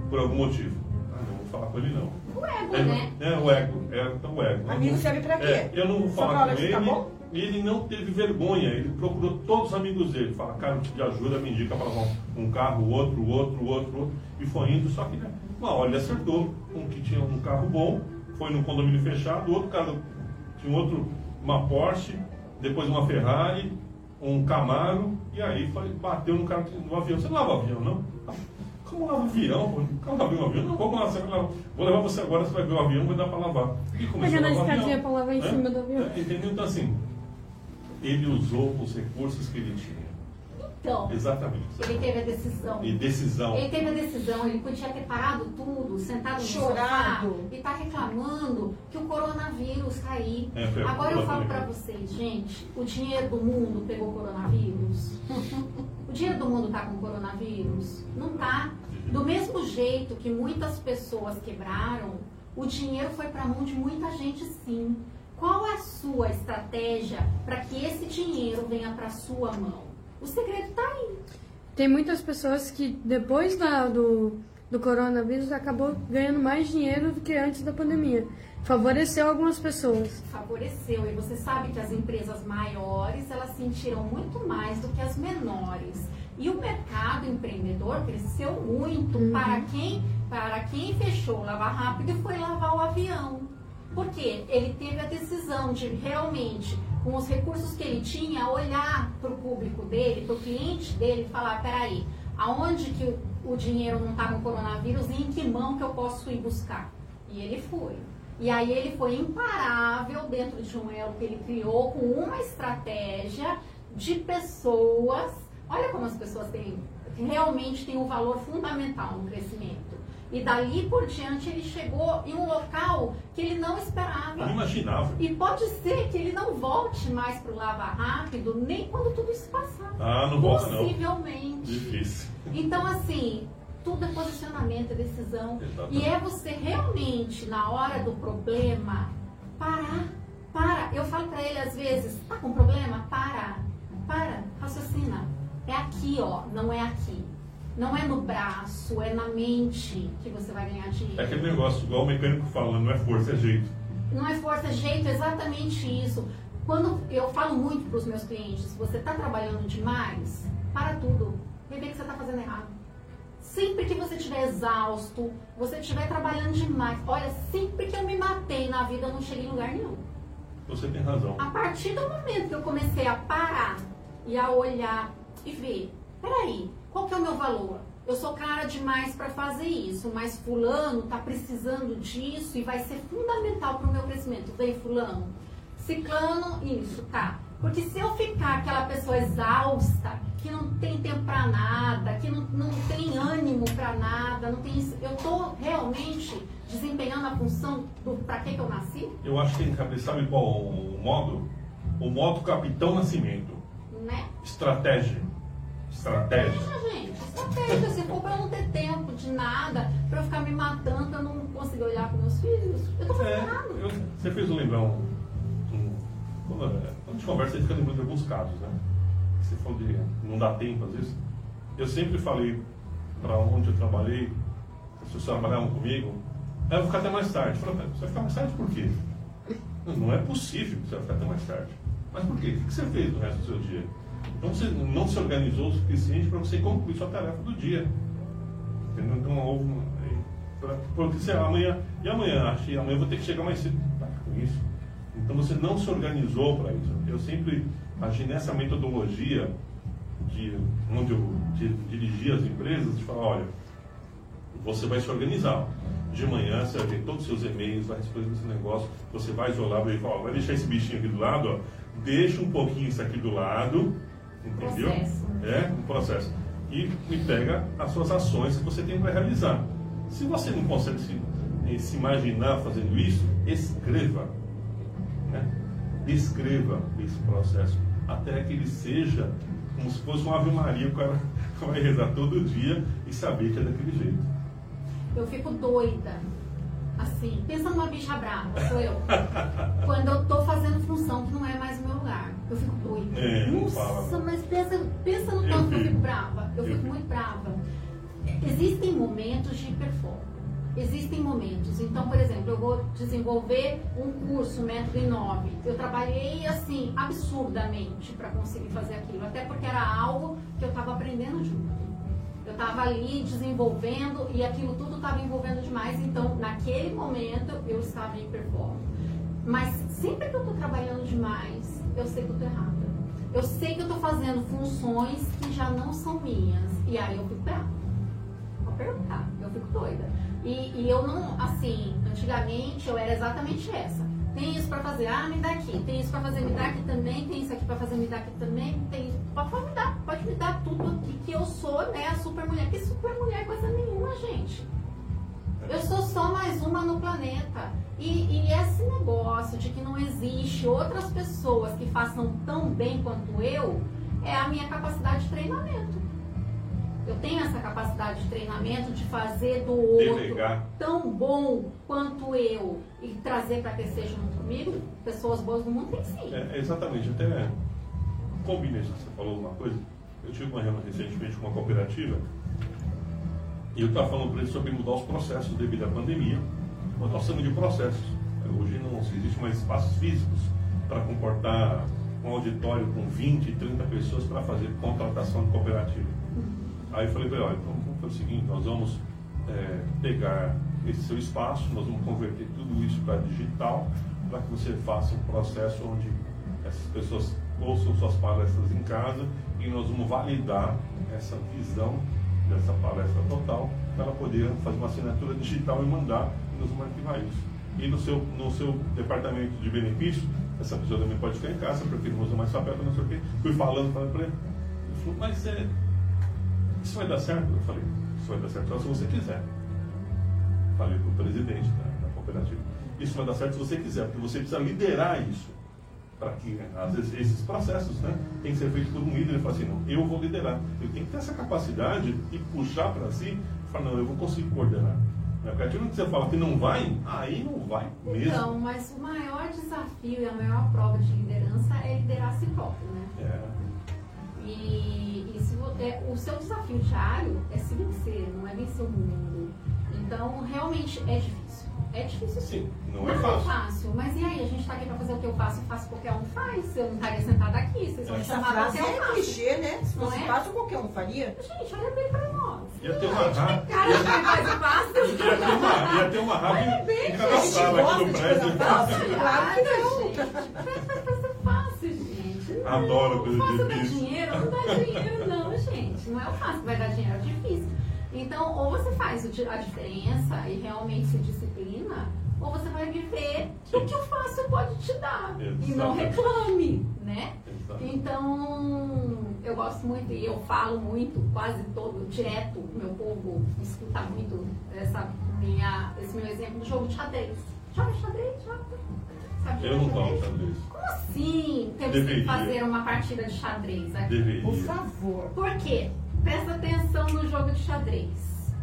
Por algum motivo. Ah, não vou falar com ele não. O ego, É, né? é o ego, é então o ego. Amigo serve pra quê? É, eu não vou Só falar com tá ele. bom? E ele não teve vergonha, ele procurou todos os amigos dele. Fala, cara, eu de ajuda, me indica para lavar um, um carro, outro, outro, outro, outro. E foi indo, só que né, uma hora ele acertou. Um que tinha um carro bom, foi num condomínio fechado, outro cara tinha outro, uma Porsche, depois uma Ferrari, um Camaro, e aí foi, bateu no cara no avião. Você não lava avião, não? Como lava avião? pô? Como lava um avião? Não, vamos lá, você vai lavar. Vou levar você agora, você vai ver o avião, vai dar para lavar. E começou Pegando a lavar escadinha avião. pra lavar em Né? cima do avião. É, Entendeu? Então, assim, ele usou os recursos que ele tinha. Então, Exatamente. ele teve a decisão. E decisão. Ele teve a decisão, ele podia ter parado tudo, sentado no Chorado. sofá e tá reclamando que o coronavírus tá aí. É, foi- Agora eu falo pra vocês, gente, o dinheiro do mundo pegou coronavírus? <laughs> o dinheiro do mundo tá com coronavírus? Não tá. Do mesmo jeito que muitas pessoas quebraram, o dinheiro foi pra mão de muita gente sim. Qual é a sua estratégia para que esse dinheiro venha pra sua mão? O segredo tá aí. Tem muitas pessoas que depois da, do, do coronavírus acabou ganhando mais dinheiro do que antes da pandemia. Favoreceu algumas pessoas. favoreceu. E você sabe que as empresas maiores, elas sentiram muito mais do que as menores. E o mercado empreendedor cresceu muito para quem para quem fechou o lavar rápido e foi lavar o avião. Porque ele teve a decisão de realmente, com os recursos que ele tinha, olhar para o público dele, para o cliente dele e falar, peraí, aonde que o, o dinheiro não está no coronavírus e em que mão que eu posso ir buscar? E ele foi. E aí ele foi imparável dentro de um elo que ele criou com uma estratégia de pessoas. Olha como as pessoas têm realmente têm um valor fundamental no crescimento. E dali por diante ele chegou em um local que ele não esperava. Inimaginável. E pode ser que ele não volte mais para o Lava Rápido nem quando tudo isso passar. Ah, não volta não. Possivelmente. Difícil. Então, assim, tudo é posicionamento, é decisão. Exatamente. E é você realmente, na hora do problema, parar. Para. Eu falo pra ele às vezes, tá com problema? Para. para, raciocina. É aqui, ó, não é aqui. Não é no braço, é na mente que você vai ganhar dinheiro. É aquele negócio, igual o mecânico falando, não é força, é jeito. Não é força, é jeito, é exatamente isso. Quando eu falo muito para os meus clientes, você está trabalhando demais, para tudo. Vê o que você está fazendo errado. Sempre que você estiver exausto, você estiver trabalhando demais. Olha, sempre que eu me matei na vida, eu não cheguei em lugar nenhum. Você tem razão. A partir do momento que eu comecei a parar e a olhar e ver, peraí, qual que é o meu valor? Eu sou cara demais para fazer isso, mas fulano está precisando disso e vai ser fundamental para o meu crescimento. Vem fulano, ciclano, isso, tá. Porque se eu ficar aquela pessoa exausta, que não tem tempo para nada, que não, não tem ânimo para nada, não tem, eu estou realmente desempenhando a função do para que, que eu nasci? Eu acho que tem que sabe qual o modo? O modo Capitão Nascimento. Né? Estratégia. Estratégia. Ah, gente, estratégia. Se for para eu não ter tempo de nada, para eu ficar me matando, para eu não conseguir olhar para meus filhos, eu tô fazendo É, errado. eu- você fez lembrar um. um quando, é, quando a gente conversa, a gente fica lembrando de alguns casos, né? Você falou de não dá tempo às vezes. Eu sempre falei para onde eu trabalhei, as pessoas trabalhavam comigo, "Ah, eu vou ficar até mais tarde. Eu falei, "Mas você vai ficar mais tarde por quê? Não, não é possível que você vai ficar até mais tarde. Mas por quê? O que você fez no resto do seu dia? Então você não se organizou o suficiente para você concluir sua tarefa do dia. Entendeu? Então houve uma. Porque você amanhã. E amanhã? Acho que amanhã eu vou ter que chegar mais cedo. Para com isso. Então você não se organizou para isso. Eu sempre agi nessa metodologia de onde eu di- dirigi as empresas, de falar, olha, você vai se organizar. De manhã você vai ver todos os seus e-mails, vai responder esse negócio, você vai isolar, vai falar, vai deixar esse bichinho aqui do lado, ó, deixa um pouquinho isso aqui do lado, entendeu? Processo. É, um processo. E, e pega as suas ações que você tem para realizar. Se você não consegue se, eh, se imaginar fazendo isso, escreva. Né? Escreva esse processo até que ele seja como se fosse uma Ave Maria, o cara <laughs> vai rezar todo dia e saber que é daquele jeito. Eu fico doida. Assim, pensa numa bicha brava, sou eu. <laughs> Quando eu tô fazendo função que não é mais. Eu fico doida. É, Nossa, fala. mas pensa, pensa no tanto que eu fico. fico brava. Eu Eu fico fico. muito brava. Existem momentos de performance. Existem momentos. Então, por exemplo, eu vou desenvolver um curso, método Inove. Eu trabalhei assim, absurdamente para conseguir fazer aquilo. Até porque era algo que eu estava aprendendo junto. Eu estava ali desenvolvendo e aquilo tudo estava envolvendo demais. Então, naquele momento, eu estava em performance. Mas sempre que eu estou trabalhando demais, eu sei que eu estou errada. Eu sei que eu estou fazendo funções que já não são minhas. E aí eu fico brava. Vou perguntar, eu fico doida. E, e eu não, assim, antigamente eu era exatamente essa. Tem isso pra fazer, ah, me dá aqui. Tem isso pra fazer, me dá aqui também. Tem isso aqui pra fazer, me dá aqui também. Tem isso. Pode me dar, pode me dar tudo aqui que eu sou, né, a super mulher. Que super mulher é coisa nenhuma, gente. Eu sou só mais uma no planeta. E, e esse negócio de que não existe outras pessoas que façam tão bem quanto eu é a minha capacidade de treinamento. Eu tenho essa capacidade de treinamento de fazer do outro Delegar. tão bom quanto eu e trazer para que seja junto comigo. Pessoas boas no mundo tem sim. É, exatamente, até combina isso que você falou uma coisa. Eu tive uma reunião recentemente com uma cooperativa e eu estava falando para eles sobre mudar os processos devido à pandemia. Nós precisamos de processos. Hoje não existe mais espaços físicos para comportar um auditório com 20, 30 pessoas para fazer contratação de cooperativa. Aí eu falei para ele, olha, então vamos fazer o seguinte, nós vamos é, pegar esse seu espaço, nós vamos converter tudo isso para digital, para que você faça um processo onde essas pessoas ouçam suas palestras em casa e nós vamos validar essa visão dessa palestra total para ela poder fazer uma assinatura digital e mandar e vamos arquivar isso. E no seu, no seu departamento de benefício, essa pessoa também pode ficar em casa porque não usa mais papel, não sei o quê. Fui falando, falando para ele. Ele falou, mas é, isso vai dar certo? Eu falei, isso vai dar certo só se você quiser. Falei para o presidente da, da cooperativa. Isso vai dar certo se você quiser, porque você precisa liderar isso. Para que, né, às vezes, esses processos né, tem que ser feito por um líder. Ele fala assim, não, eu vou liderar. Eu tenho que ter essa capacidade e puxar para si e falar, não, eu vou conseguir coordenar. A partir do momento que você fala que não vai, aí não vai mesmo. Então, mas o maior desafio e a maior prova de liderança é liderar a si próprio, né? É. o seu desafio diário é se vencer, não é vencer o mundo. Então, realmente é difícil. É difícil sim. Sim, não é fácil. fácil. Mas e aí, a gente está aqui para fazer o que eu faço, eu faço qualquer um faz. Eu não estaria sentada aqui, vocês vão me chamar qualquer um é faz. clichê, né? Se Não fosse é? fácil, qualquer um faria. Gente, olha bem para nós. Ia ter uma rádio. <laughs> Cara, quem faz fácil. <laughs> Ia ter uma, ia ter uma rádio bem, em cada gente, sala aqui no gosta de prédio. coisa fácil. Claro que não. fácil, gente. Não, Adoro coisa fácil dá difícil. dinheiro, não dá dinheiro, não, gente. Não é o fácil que vai dar dinheiro, é difícil. Então, ou você faz a diferença e realmente se disciplina, ou você vai viver do que o fácil pode te dar. E não Exatamente. reclame, né? Exatamente. Então, eu gosto muito e eu falo muito, quase todo, direto, meu povo escuta muito essa minha, esse meu exemplo do jogo de xadrez. Joga xadrez? Joga. Eu não toco xadrez? xadrez. Como assim temos Deveria. que fazer uma partida de xadrez aqui? Deveria. Por favor. Por quê? Presta atenção no jogo de xadrez.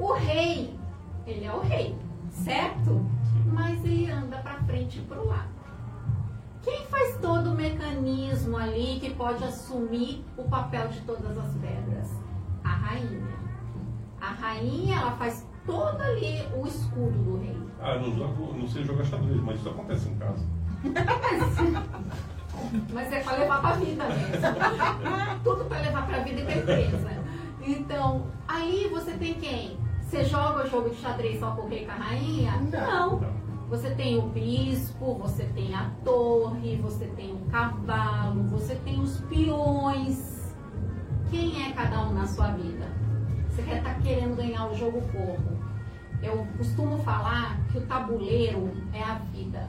O rei, ele é o rei, certo? Mas ele anda para frente e pro lado. Quem faz todo o mecanismo ali que pode assumir o papel de todas as pedras? A rainha. A rainha, ela faz todo ali o escudo do rei. Ah, não, jogo, não sei jogar xadrez, mas isso acontece em casa. <laughs> Mas é para levar para a vida mesmo. <laughs> Tudo para levar para a vida e para empresa. Então, aí você tem quem? Você joga o jogo de xadrez só com o rei com a rainha? Não. Não. Você tem o bispo, você tem a torre, você tem o cavalo, você tem os peões. Quem é cada um na sua vida? Você quer estar querendo ganhar o jogo como? Eu costumo falar que o tabuleiro é a vida.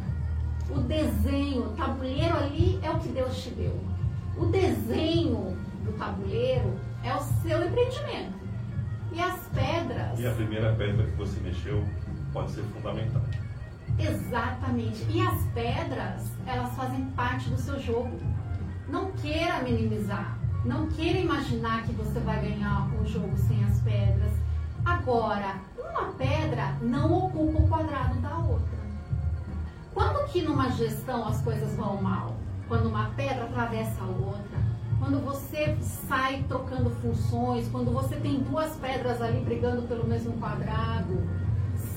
O desenho, o tabuleiro ali é o que Deus te deu. O desenho do tabuleiro é o seu empreendimento. E as pedras. E a primeira pedra que você mexeu pode ser fundamental. Exatamente. E as pedras, elas fazem parte do seu jogo. Não queira minimizar. Não queira imaginar que você vai ganhar um jogo sem as pedras. Agora, uma pedra não ocupa o quadrado da outra. Quando que numa gestão as coisas vão mal? Quando uma pedra atravessa a outra, quando você sai trocando funções, quando você tem duas pedras ali brigando pelo mesmo quadrado,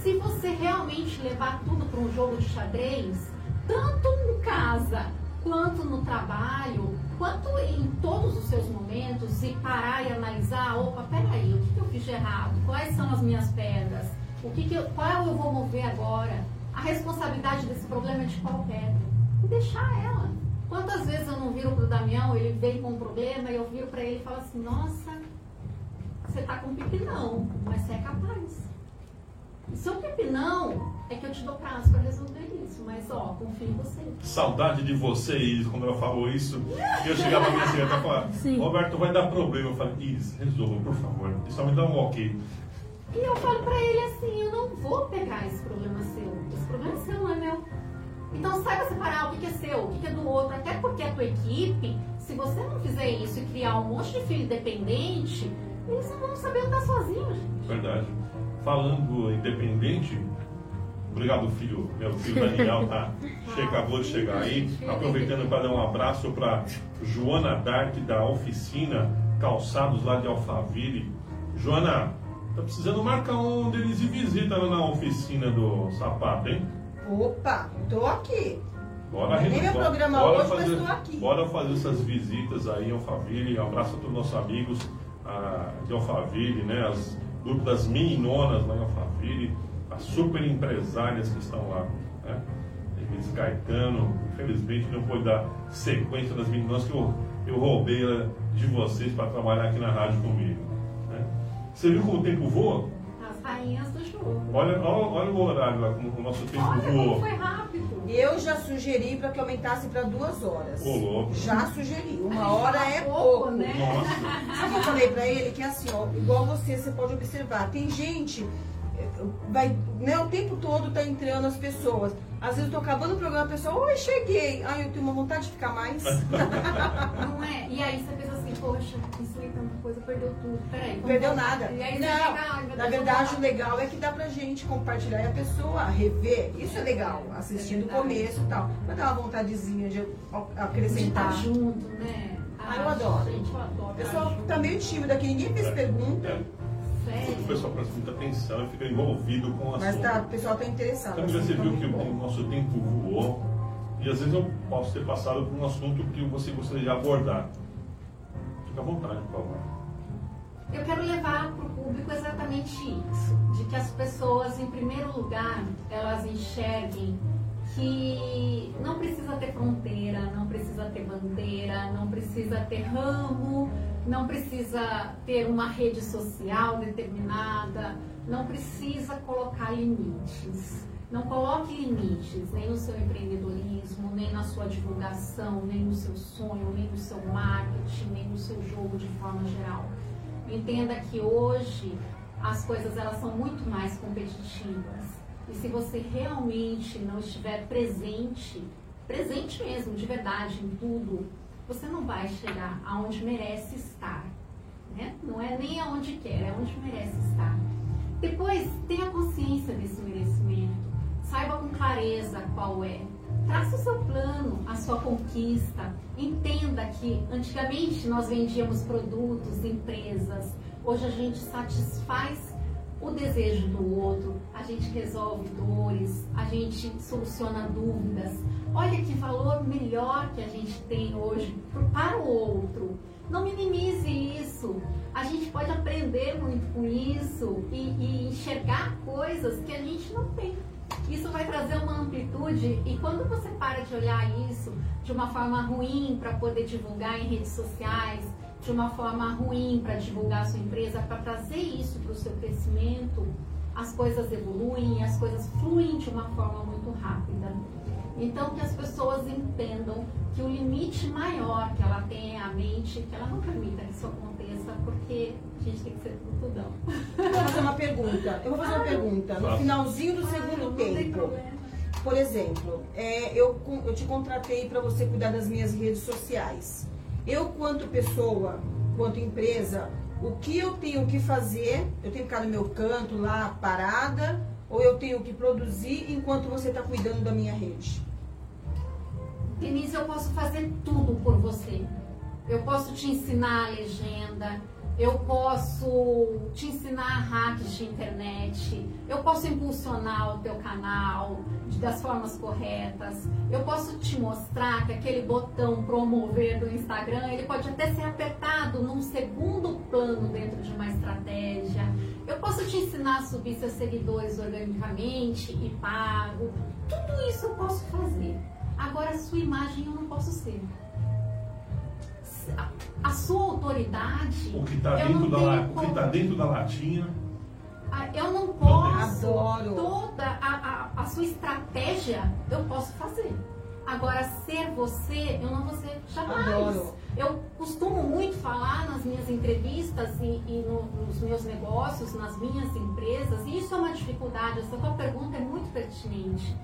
se você realmente levar tudo para um jogo de xadrez, tanto em casa quanto no trabalho, quanto em todos os seus momentos, e parar e analisar, opa, peraí, o que, que eu fiz de errado? Quais são as minhas pedras? O que que eu, qual eu vou mover agora? A responsabilidade desse problema é de qual pedra? E deixar ela. Quantas vezes eu não viro para o Damião, ele vem com um problema, e eu viro para ele e falo assim, nossa, você tá com pipinão, mas você é capaz. E seu pipinão é que eu te dou prazo para resolver isso, mas ó, confio em você. Saudade de vocês, quando ela falou isso. Eu chegava na minha secretária e falava, <laughs> Sim. Roberto, vai dar problema. Eu falei, Is, resolva, por favor. Só me dá um ok. E eu falo pra ele assim, eu não vou pegar esse problema seu. Esse problema seu, não é meu. Então saiba separar o que é seu, o que é do outro. Até porque a tua equipe, se você não fizer isso e criar um monte de filho dependente, eles não vão saber andar sozinhos. Verdade. Falando independente, obrigado, filho. Meu filho Daniel tá, <laughs> che- acabou de chegar aí. Aproveitando para dar um abraço para Joana Dark, da oficina Calçados lá de Alphaville. Joana, tá precisando marcar um deles de visita lá na oficina do sapato, hein? Opa, tô aqui. Bora, Nem gente, meu programa bora hoje, mas fazer, tô aqui. Bora fazer essas visitas aí em Alphaville. Um abraço a todos os nossos amigos ah, de Alphaville, né? As grupo das meninonas lá em Alphaville, as super empresárias que estão lá, né? Elis Caetano, infelizmente não pôde dar sequência das meninonas que eu, eu roubei ela de vocês para trabalhar aqui na rádio comigo. né? Você viu como o tempo voa? As rainhas do jogo. Olha, olha, olha o horário lá, como o nosso tempo Olha como voou. foi rápido. Eu já sugeri para que aumentasse para duas horas. Ô, louco. Já sugeri. Uma hora é pouco, pouco. né? Nossa. Sabe o que eu falei pra ele? Que é assim, ó, igual você, você pode observar. Tem gente, vai, né, o tempo todo tá entrando as pessoas. Às vezes eu tô acabando o programa, a pessoa, oi, cheguei. Ai, eu tenho uma vontade de ficar mais. <laughs> Não é? E aí você pensa assim, poxa, ensinei tanta coisa, perdeu tudo. Peraí. Perdeu voltar. nada. E aí você Não, meu na verdade, o legal é que dá pra gente compartilhar e a pessoa rever. Isso é legal, assistindo o verdade. começo e tal. Vai dar uma vontadezinha de voltar. De estar acrescentar. junto, né? Ah, eu adoro. Gente, eu adoro. O pessoal tá meio tímido aqui, ninguém fez pergunta, É, Sério. O pessoal presta muita atenção e fica envolvido com o assunto. mas tá, o pessoal tá interessado. Então, você tá viu que o nosso tempo voou e às vezes eu posso ter passado por um assunto que você gostaria de abordar. Fica à vontade, por favor. Eu quero levar para o público exatamente isso, de que as pessoas, em primeiro lugar, elas enxerguem que não precisa ter fronteira, não precisa ter bandeira, não precisa ter ramo, não precisa ter uma rede social determinada, não precisa colocar limites. Não coloque limites nem no seu empreendedorismo, nem na sua divulgação, nem no seu sonho, nem no seu marketing, nem no seu jogo de forma geral. Entenda que hoje as coisas elas são muito mais competitivas. E se você realmente não estiver presente, presente mesmo, de verdade, em tudo, você não vai chegar aonde merece estar. Né? Não é nem aonde quer, é onde merece estar. Depois, tenha consciência desse merecimento. Saiba com clareza qual é. Traça o seu plano, a sua conquista. Entenda que antigamente nós vendíamos produtos, empresas. Hoje a gente satisfaz o desejo do outro, a gente resolve dores, a gente soluciona dúvidas. Olha que valor melhor que a gente tem hoje para o outro. Não minimize isso. A gente pode aprender muito com isso e, e enxergar coisas que a gente não tem. Isso vai trazer uma amplitude e quando você para de olhar isso de uma forma ruim para poder divulgar em redes sociais, de uma forma ruim para divulgar a sua empresa, para trazer isso para o seu crescimento, as coisas evoluem, as coisas fluem de uma forma muito rápida. Então que as pessoas entendam que o limite maior que ela tem é a mente, que ela não permita que isso aconteça, porque a gente tem que ser tudão. Eu vou fazer uma pergunta. Eu vou fazer uma pergunta. No finalzinho do segundo Não tem tempo, problema. por exemplo, é, eu, eu te contratei para você cuidar das minhas redes sociais. Eu, quanto pessoa, quanto empresa, o que eu tenho que fazer? Eu tenho que ficar no meu canto lá parada? Ou eu tenho que produzir enquanto você está cuidando da minha rede? Denise, eu posso fazer tudo por você. Eu posso te ensinar a legenda, eu posso te ensinar hacks de internet, eu posso impulsionar o teu canal das formas corretas, eu posso te mostrar que aquele botão promover do Instagram, ele pode até ser apertado num segundo plano dentro de uma estratégia. Eu posso te ensinar a subir seus seguidores organicamente e pago. Tudo isso eu posso fazer. Agora, sua imagem eu não posso ser. A, a sua autoridade. O que está eu dentro, não da, tenho la- o que como- tá dentro da latinha. Ah, Eu não posso. Adoro. Toda a, a, a sua estratégia eu posso fazer. Agora, ser você, eu não vou ser jamais. Adoro. Eu costumo muito falar nas minhas entrevistas e, e no- nos meus negócios, nas minhas empresas, e isso é uma dificuldade. Essa tua pergunta é muito pertinente.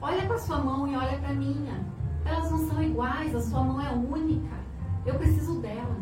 Olha para sua mão e olha para minha. Elas não são iguais, a sua mão é única. Eu preciso dela.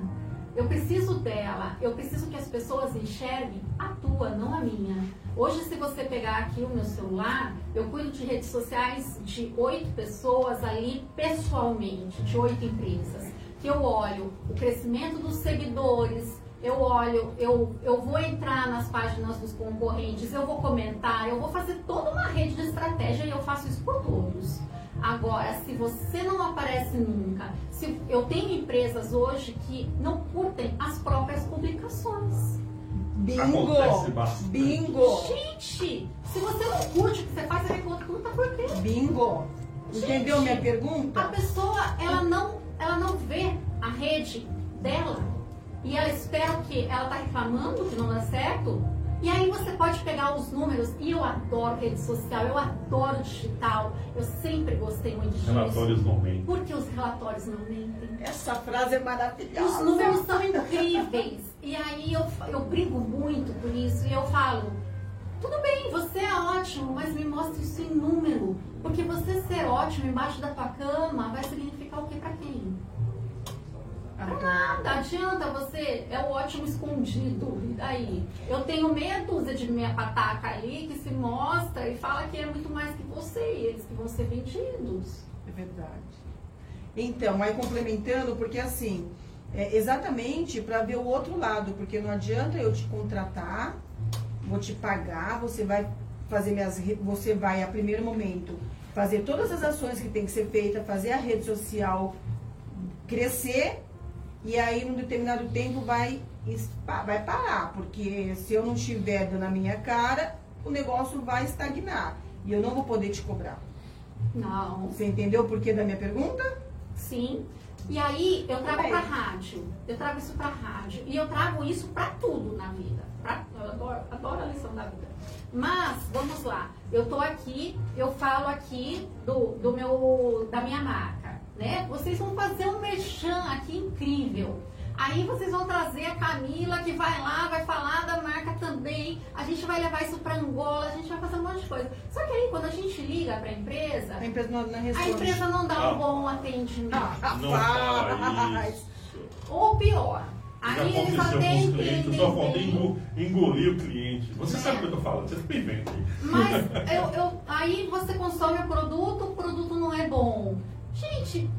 Eu preciso dela. Eu preciso que as pessoas enxerguem a tua, não a minha. Hoje, se você pegar aqui o meu celular, eu cuido de redes sociais de oito pessoas ali pessoalmente, de oito empresas. Que eu olho o crescimento dos seguidores, eu olho, eu, eu vou entrar nas páginas dos concorrentes, eu vou comentar, eu vou fazer toda uma rede de estratégia e eu faço isso por todos. Agora, se você não aparece nunca, se eu tenho empresas hoje que não curtem as próprias publicações. Bingo! Bingo! Gente, se você não curte o que você faz, conta que não tá por quê. Bingo! Entendeu minha A pergunta? pessoa, ela não, ela não vê a rede dela e ela espera o quê? Ela tá reclamando que não dá certo? E aí você pode pegar os números, e eu adoro rede social, eu adoro digital, eu sempre gostei muito disso. Relatórios não mentem. Porque os relatórios não mentem. Essa frase é Os maravilhosa. números são incríveis. E aí eu, eu brigo muito por isso e eu falo, tudo bem, você é ótimo, mas me mostre isso em número. Porque você ser ótimo embaixo da tua cama vai significar o que pra quem? Nada, adianta você, é o ótimo escondido. E daí? Eu tenho meia dúzia de minha pataca ali que se mostra e fala que é muito mais que você e eles que vão ser vendidos. É verdade. Então, aí complementando, porque assim, é exatamente para ver o outro lado, porque não adianta eu te contratar, vou te pagar, você vai fazer minhas, você vai a primeiro momento fazer todas as ações que tem que ser feita, fazer a rede social crescer e aí num determinado tempo vai vai parar, porque se eu não estiver dando a minha cara, o negócio vai estagnar e eu não vou poder te cobrar. Não, Você entendeu o porquê da minha pergunta? sim. E aí eu trago Bem. pra rádio. Eu trago isso pra rádio. E eu trago isso pra tudo na vida. Pra- eu adoro, adoro a lição da vida. Mas, vamos lá. Eu tô aqui, eu falo aqui do, do meu, da minha marca, né? Vocês vão fazer um merchan aqui incrível. Aí vocês vão trazer a Camila que vai lá, vai falar da marca também. A gente vai levar isso pra Angola, a gente vai fazer um monte de coisa. Só que aí quando a gente liga pra empresa, A empresa não, não a responde. empresa não dá Ah. um bom atendimento. Não faz. Ou pior, Já aí eles aconteceu até com os clientes, só faltei engolir o cliente. Você É. sabe o que eu tô falando, você aí. Mas eu, eu- aí você consome o produto, o produto não é bom. Gente,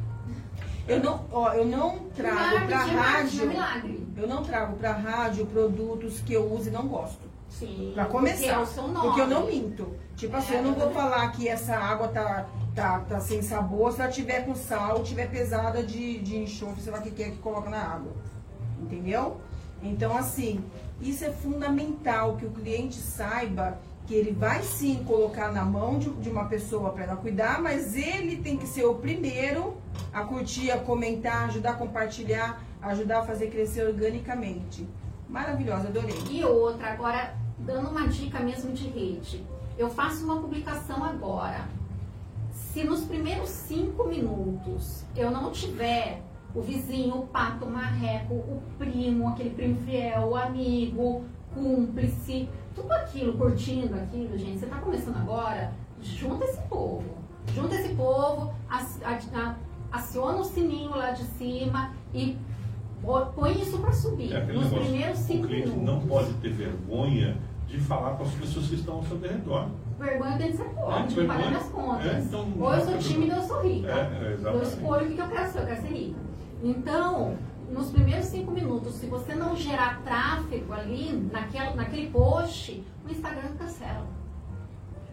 Eu não, ó, eu não trago pra é rádio. milagre. Eu não trago pra rádio produtos que eu uso e não gosto. Sim. Pra Porque começar. seu nome. Porque eu não minto. Tipo assim, É, eu não eu vou falar que essa água tá, tá, tá sem sabor. Se ela tiver com sal, tiver pesada de, de enxofre, sei lá o que que é que coloca na água. Entendeu? Então, assim, isso é fundamental que o cliente saiba que ele vai sim colocar na mão de, de uma pessoa para ela cuidar, mas ele tem que ser o primeiro a curtir, a comentar, ajudar a compartilhar, ajudar a fazer crescer organicamente. Maravilhosa, adorei. E outra, agora, dando uma dica mesmo de rede. Eu faço uma publicação agora. Se nos primeiros cinco minutos eu não tiver o vizinho, o pato, o marreco, o primo, aquele primo fiel, o amigo, cúmplice, tudo aquilo, curtindo aquilo, gente, você tá começando agora, junta esse povo. Junta esse povo, aciona o sininho lá de cima e põe isso para subir. É nos negócio, primeiros o cinco cliente minutos. não pode ter vergonha de falar com as pessoas que estão ao seu redor. Vergonha tem que ser É, pobre, de vergonha- pagar minhas contas. é, então, ou eu sou tímida ou eu sou rica. É, é, eu exatamente. escolho o que que eu quero ser, eu quero ser rica. Então, nos primeiros cinco minutos, se você não gerar tráfego ali, naquele, naquele post, o Instagram cancela.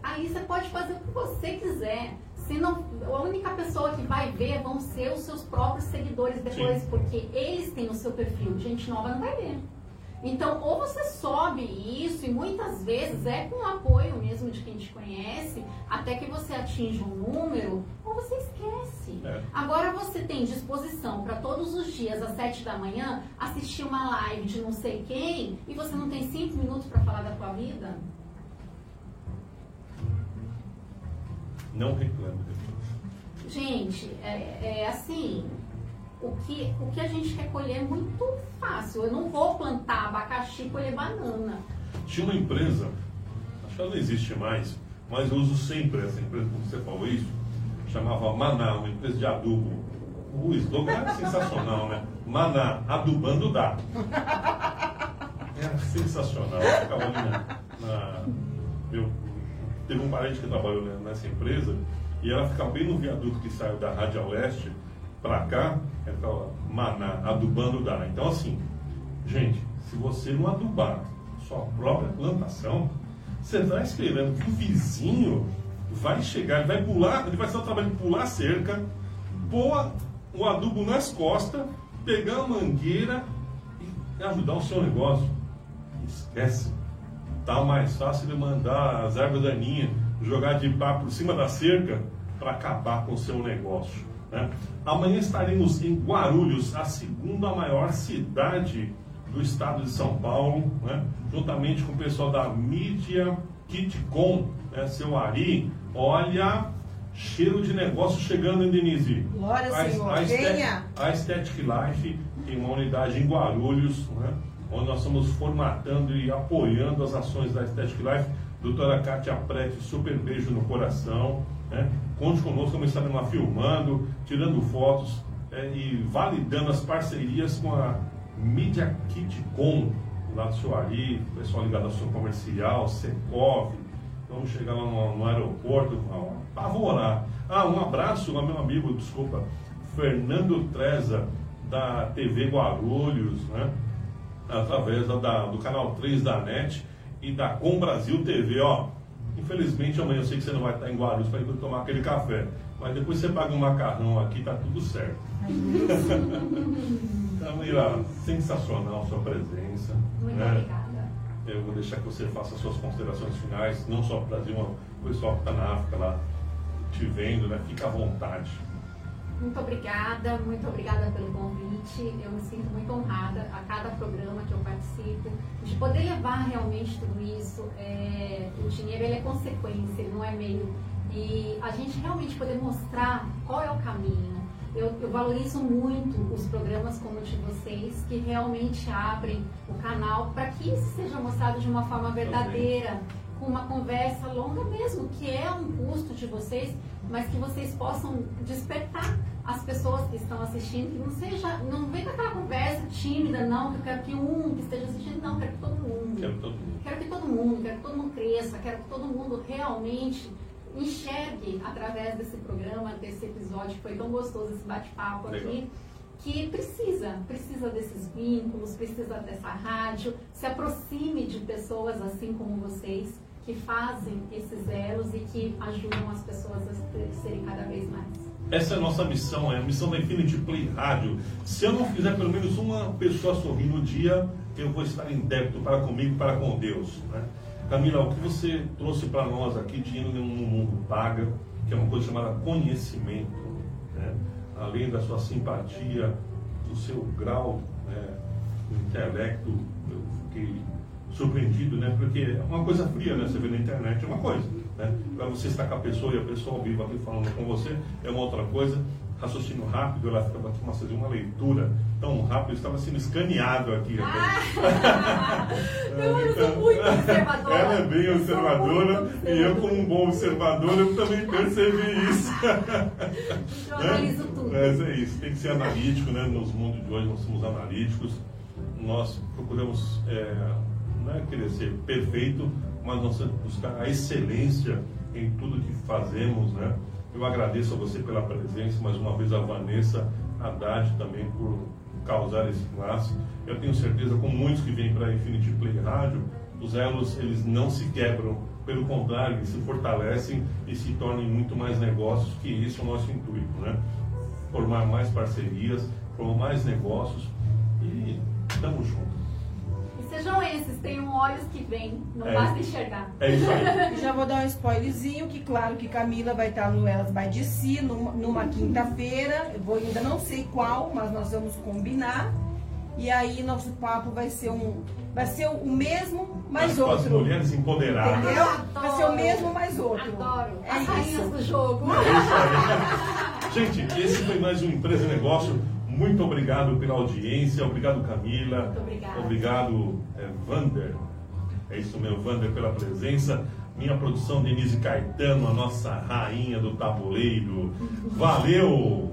Aí você pode fazer o que você quiser. Se não, a única pessoa que vai ver vão ser os seus próprios seguidores depois, Sim. porque eles têm o seu perfil. Gente nova não vai ver. Então, ou você sobe isso, e muitas vezes é com o apoio mesmo de quem te conhece, até que você atinja um número, ou você esquece. É. Agora você tem disposição para todos os dias, às 7 da manhã, assistir uma live de não sei quem, e você não tem 5 minutos para falar da tua vida? Não reclame depois. Gente, é, é assim, o que, o que a gente quer colher é muito fácil. Eu não vou plantar abacaxi e colher banana. Tinha uma empresa, acho que ela não existe mais, mas eu uso sempre essa empresa, como você falou isso, chamava Maná, uma empresa de adubo. O slogan era sensacional, né? Maná, adubando dá. Era sensacional. Eu ficava ali na, na- eu, teve um parente que trabalhou nessa empresa e ela ficava bem no viaduto que saiu da Rádio Oeste para cá, ela ficava Maná, adubando dá. Então assim, gente, se você não adubar sua própria plantação, você está esperando que o vizinho vai chegar, ele vai pular, ele vai fazer o trabalho de pular a cerca, pôr o adubo nas costas, pegar a mangueira e ajudar o seu negócio. Esquece. Tá mais fácil ele mandar as ervas daninhas jogar de pá por cima da cerca para acabar com o seu negócio. Né? Amanhã estaremos em Guarulhos, a segunda maior cidade do estado de São Paulo, né? juntamente com o pessoal da Mídia Kitcom, né? seu Ari. Olha, cheiro de negócio chegando, hein, Denise? Glória, A- Senhor. a Venha. a Aesthetic Life tem uma unidade em Guarulhos, né, onde nós estamos formatando e apoiando as ações da Aesthetic Life. Doutora Kátia Prete, super beijo no coração. Né? Conte conosco, vamos estar lá filmando, tirando fotos é, e validando as parcerias com a Media Kitcom, lá do seu Ari, pessoal ligado à ação comercial, Secov, Vamos chegar lá no, no aeroporto, apavorar. Ah, um abraço ao meu amigo, desculpa, Fernando Treza, da TV Guarulhos, né? através da, do canal 3 da NET e da Com Brasil TV. Ó, infelizmente amanhã eu sei que você não vai estar em Guarulhos para ir tomar aquele café, mas depois você paga um macarrão aqui, tá tudo certo. Camila, sensacional sua presença. Muito né? obrigada. Eu vou deixar que você faça suas considerações finais, não só para o Brasil, mas o pessoal que está na África lá te vendo, né? Fica à vontade. Muito obrigada, muito obrigada pelo convite. Eu me sinto muito honrada a cada programa que eu participo, de poder levar realmente tudo isso. É, o dinheiro ele é consequência, ele não é meio. E a gente realmente poder mostrar qual é o caminho. Eu, eu valorizo muito os programas como o de vocês, que realmente abrem o canal para que isso seja mostrado de uma forma verdadeira com uma conversa longa mesmo, que é um custo de vocês, mas que vocês possam despertar as pessoas que estão assistindo, que não seja, não vem com aquela conversa tímida, não, que eu quero que um que esteja assistindo, não, quero que todo mundo. Quero todo mundo. Quero que todo mundo, quero que todo mundo cresça, quero que todo mundo realmente enxergue através desse programa, desse episódio que foi tão gostoso, esse bate-papo aqui, que precisa, precisa desses vínculos, precisa dessa rádio, se aproxime de pessoas assim como vocês, que fazem esses elos e que ajudam as pessoas a crescerem cada vez mais. Essa é a nossa missão, é a missão da Infinity Play Rádio. Se eu não fizer pelo menos uma pessoa sorrir no dia, eu vou estar em débito para comigo e para com Deus. Né? Camila, o que você trouxe para nós aqui de Indo no Mundo Paga, que é uma coisa chamada conhecimento, né? além da sua simpatia, do seu grau né, de intelecto, eu fiquei surpreendido, né? Porque é uma coisa fria, né? Você vê na internet é uma coisa, né? Agora você está com a pessoa e a pessoa ao vivo aqui falando com você é uma outra coisa. Raciocínio rápido, ela ficava aqui uma, uma leitura tão rápido, estava sendo escaneado aqui. <laughs> Eu, eu sou <laughs> muito observadora. Ela é bem observadora muito e eu, como um bom observador, eu também percebi isso. <laughs> Eu analiso tudo. Mas é isso, tem que ser analítico, né? Nos mundos de hoje nós somos analíticos, nós procuramos é, não é querer ser perfeito, mas nós temos que buscar a excelência em tudo que fazemos, né? Eu agradeço a você pela presença, mais uma vez a Vanessa Haddad também por causar esse laço. Eu tenho certeza, com muitos que vêm para a Infinity Play Rádio, os elos eles não se quebram, pelo contrário, eles se fortalecem e se tornem muito mais negócios, que esse é o nosso intuito, né? Formar mais parcerias, formar mais negócios e estamos juntos. Sejam esses, tenham olhos que veem, não É. basta enxergar. É isso aí. E já vou dar um spoilerzinho, que claro que Camila vai estar no Elas by DC numa, numa quinta-feira. Eu vou ainda não sei qual, mas nós vamos combinar. E aí nosso papo vai ser um. Vai ser o mesmo, mais As- As outro. mulheres empoderadas. Entendeu? Adoro. Vai ser o mesmo, mais outro. Adoro. É As rainhas isso. do jogo. Gente, esse foi mais um Empresa e Negócio. Muito obrigado pela audiência. Obrigado, Camila. Muito. Obrigado, é, Vander. É isso mesmo, Vander, pela presença. Minha produção, Denise Caetano, a nossa rainha do tabuleiro. Valeu!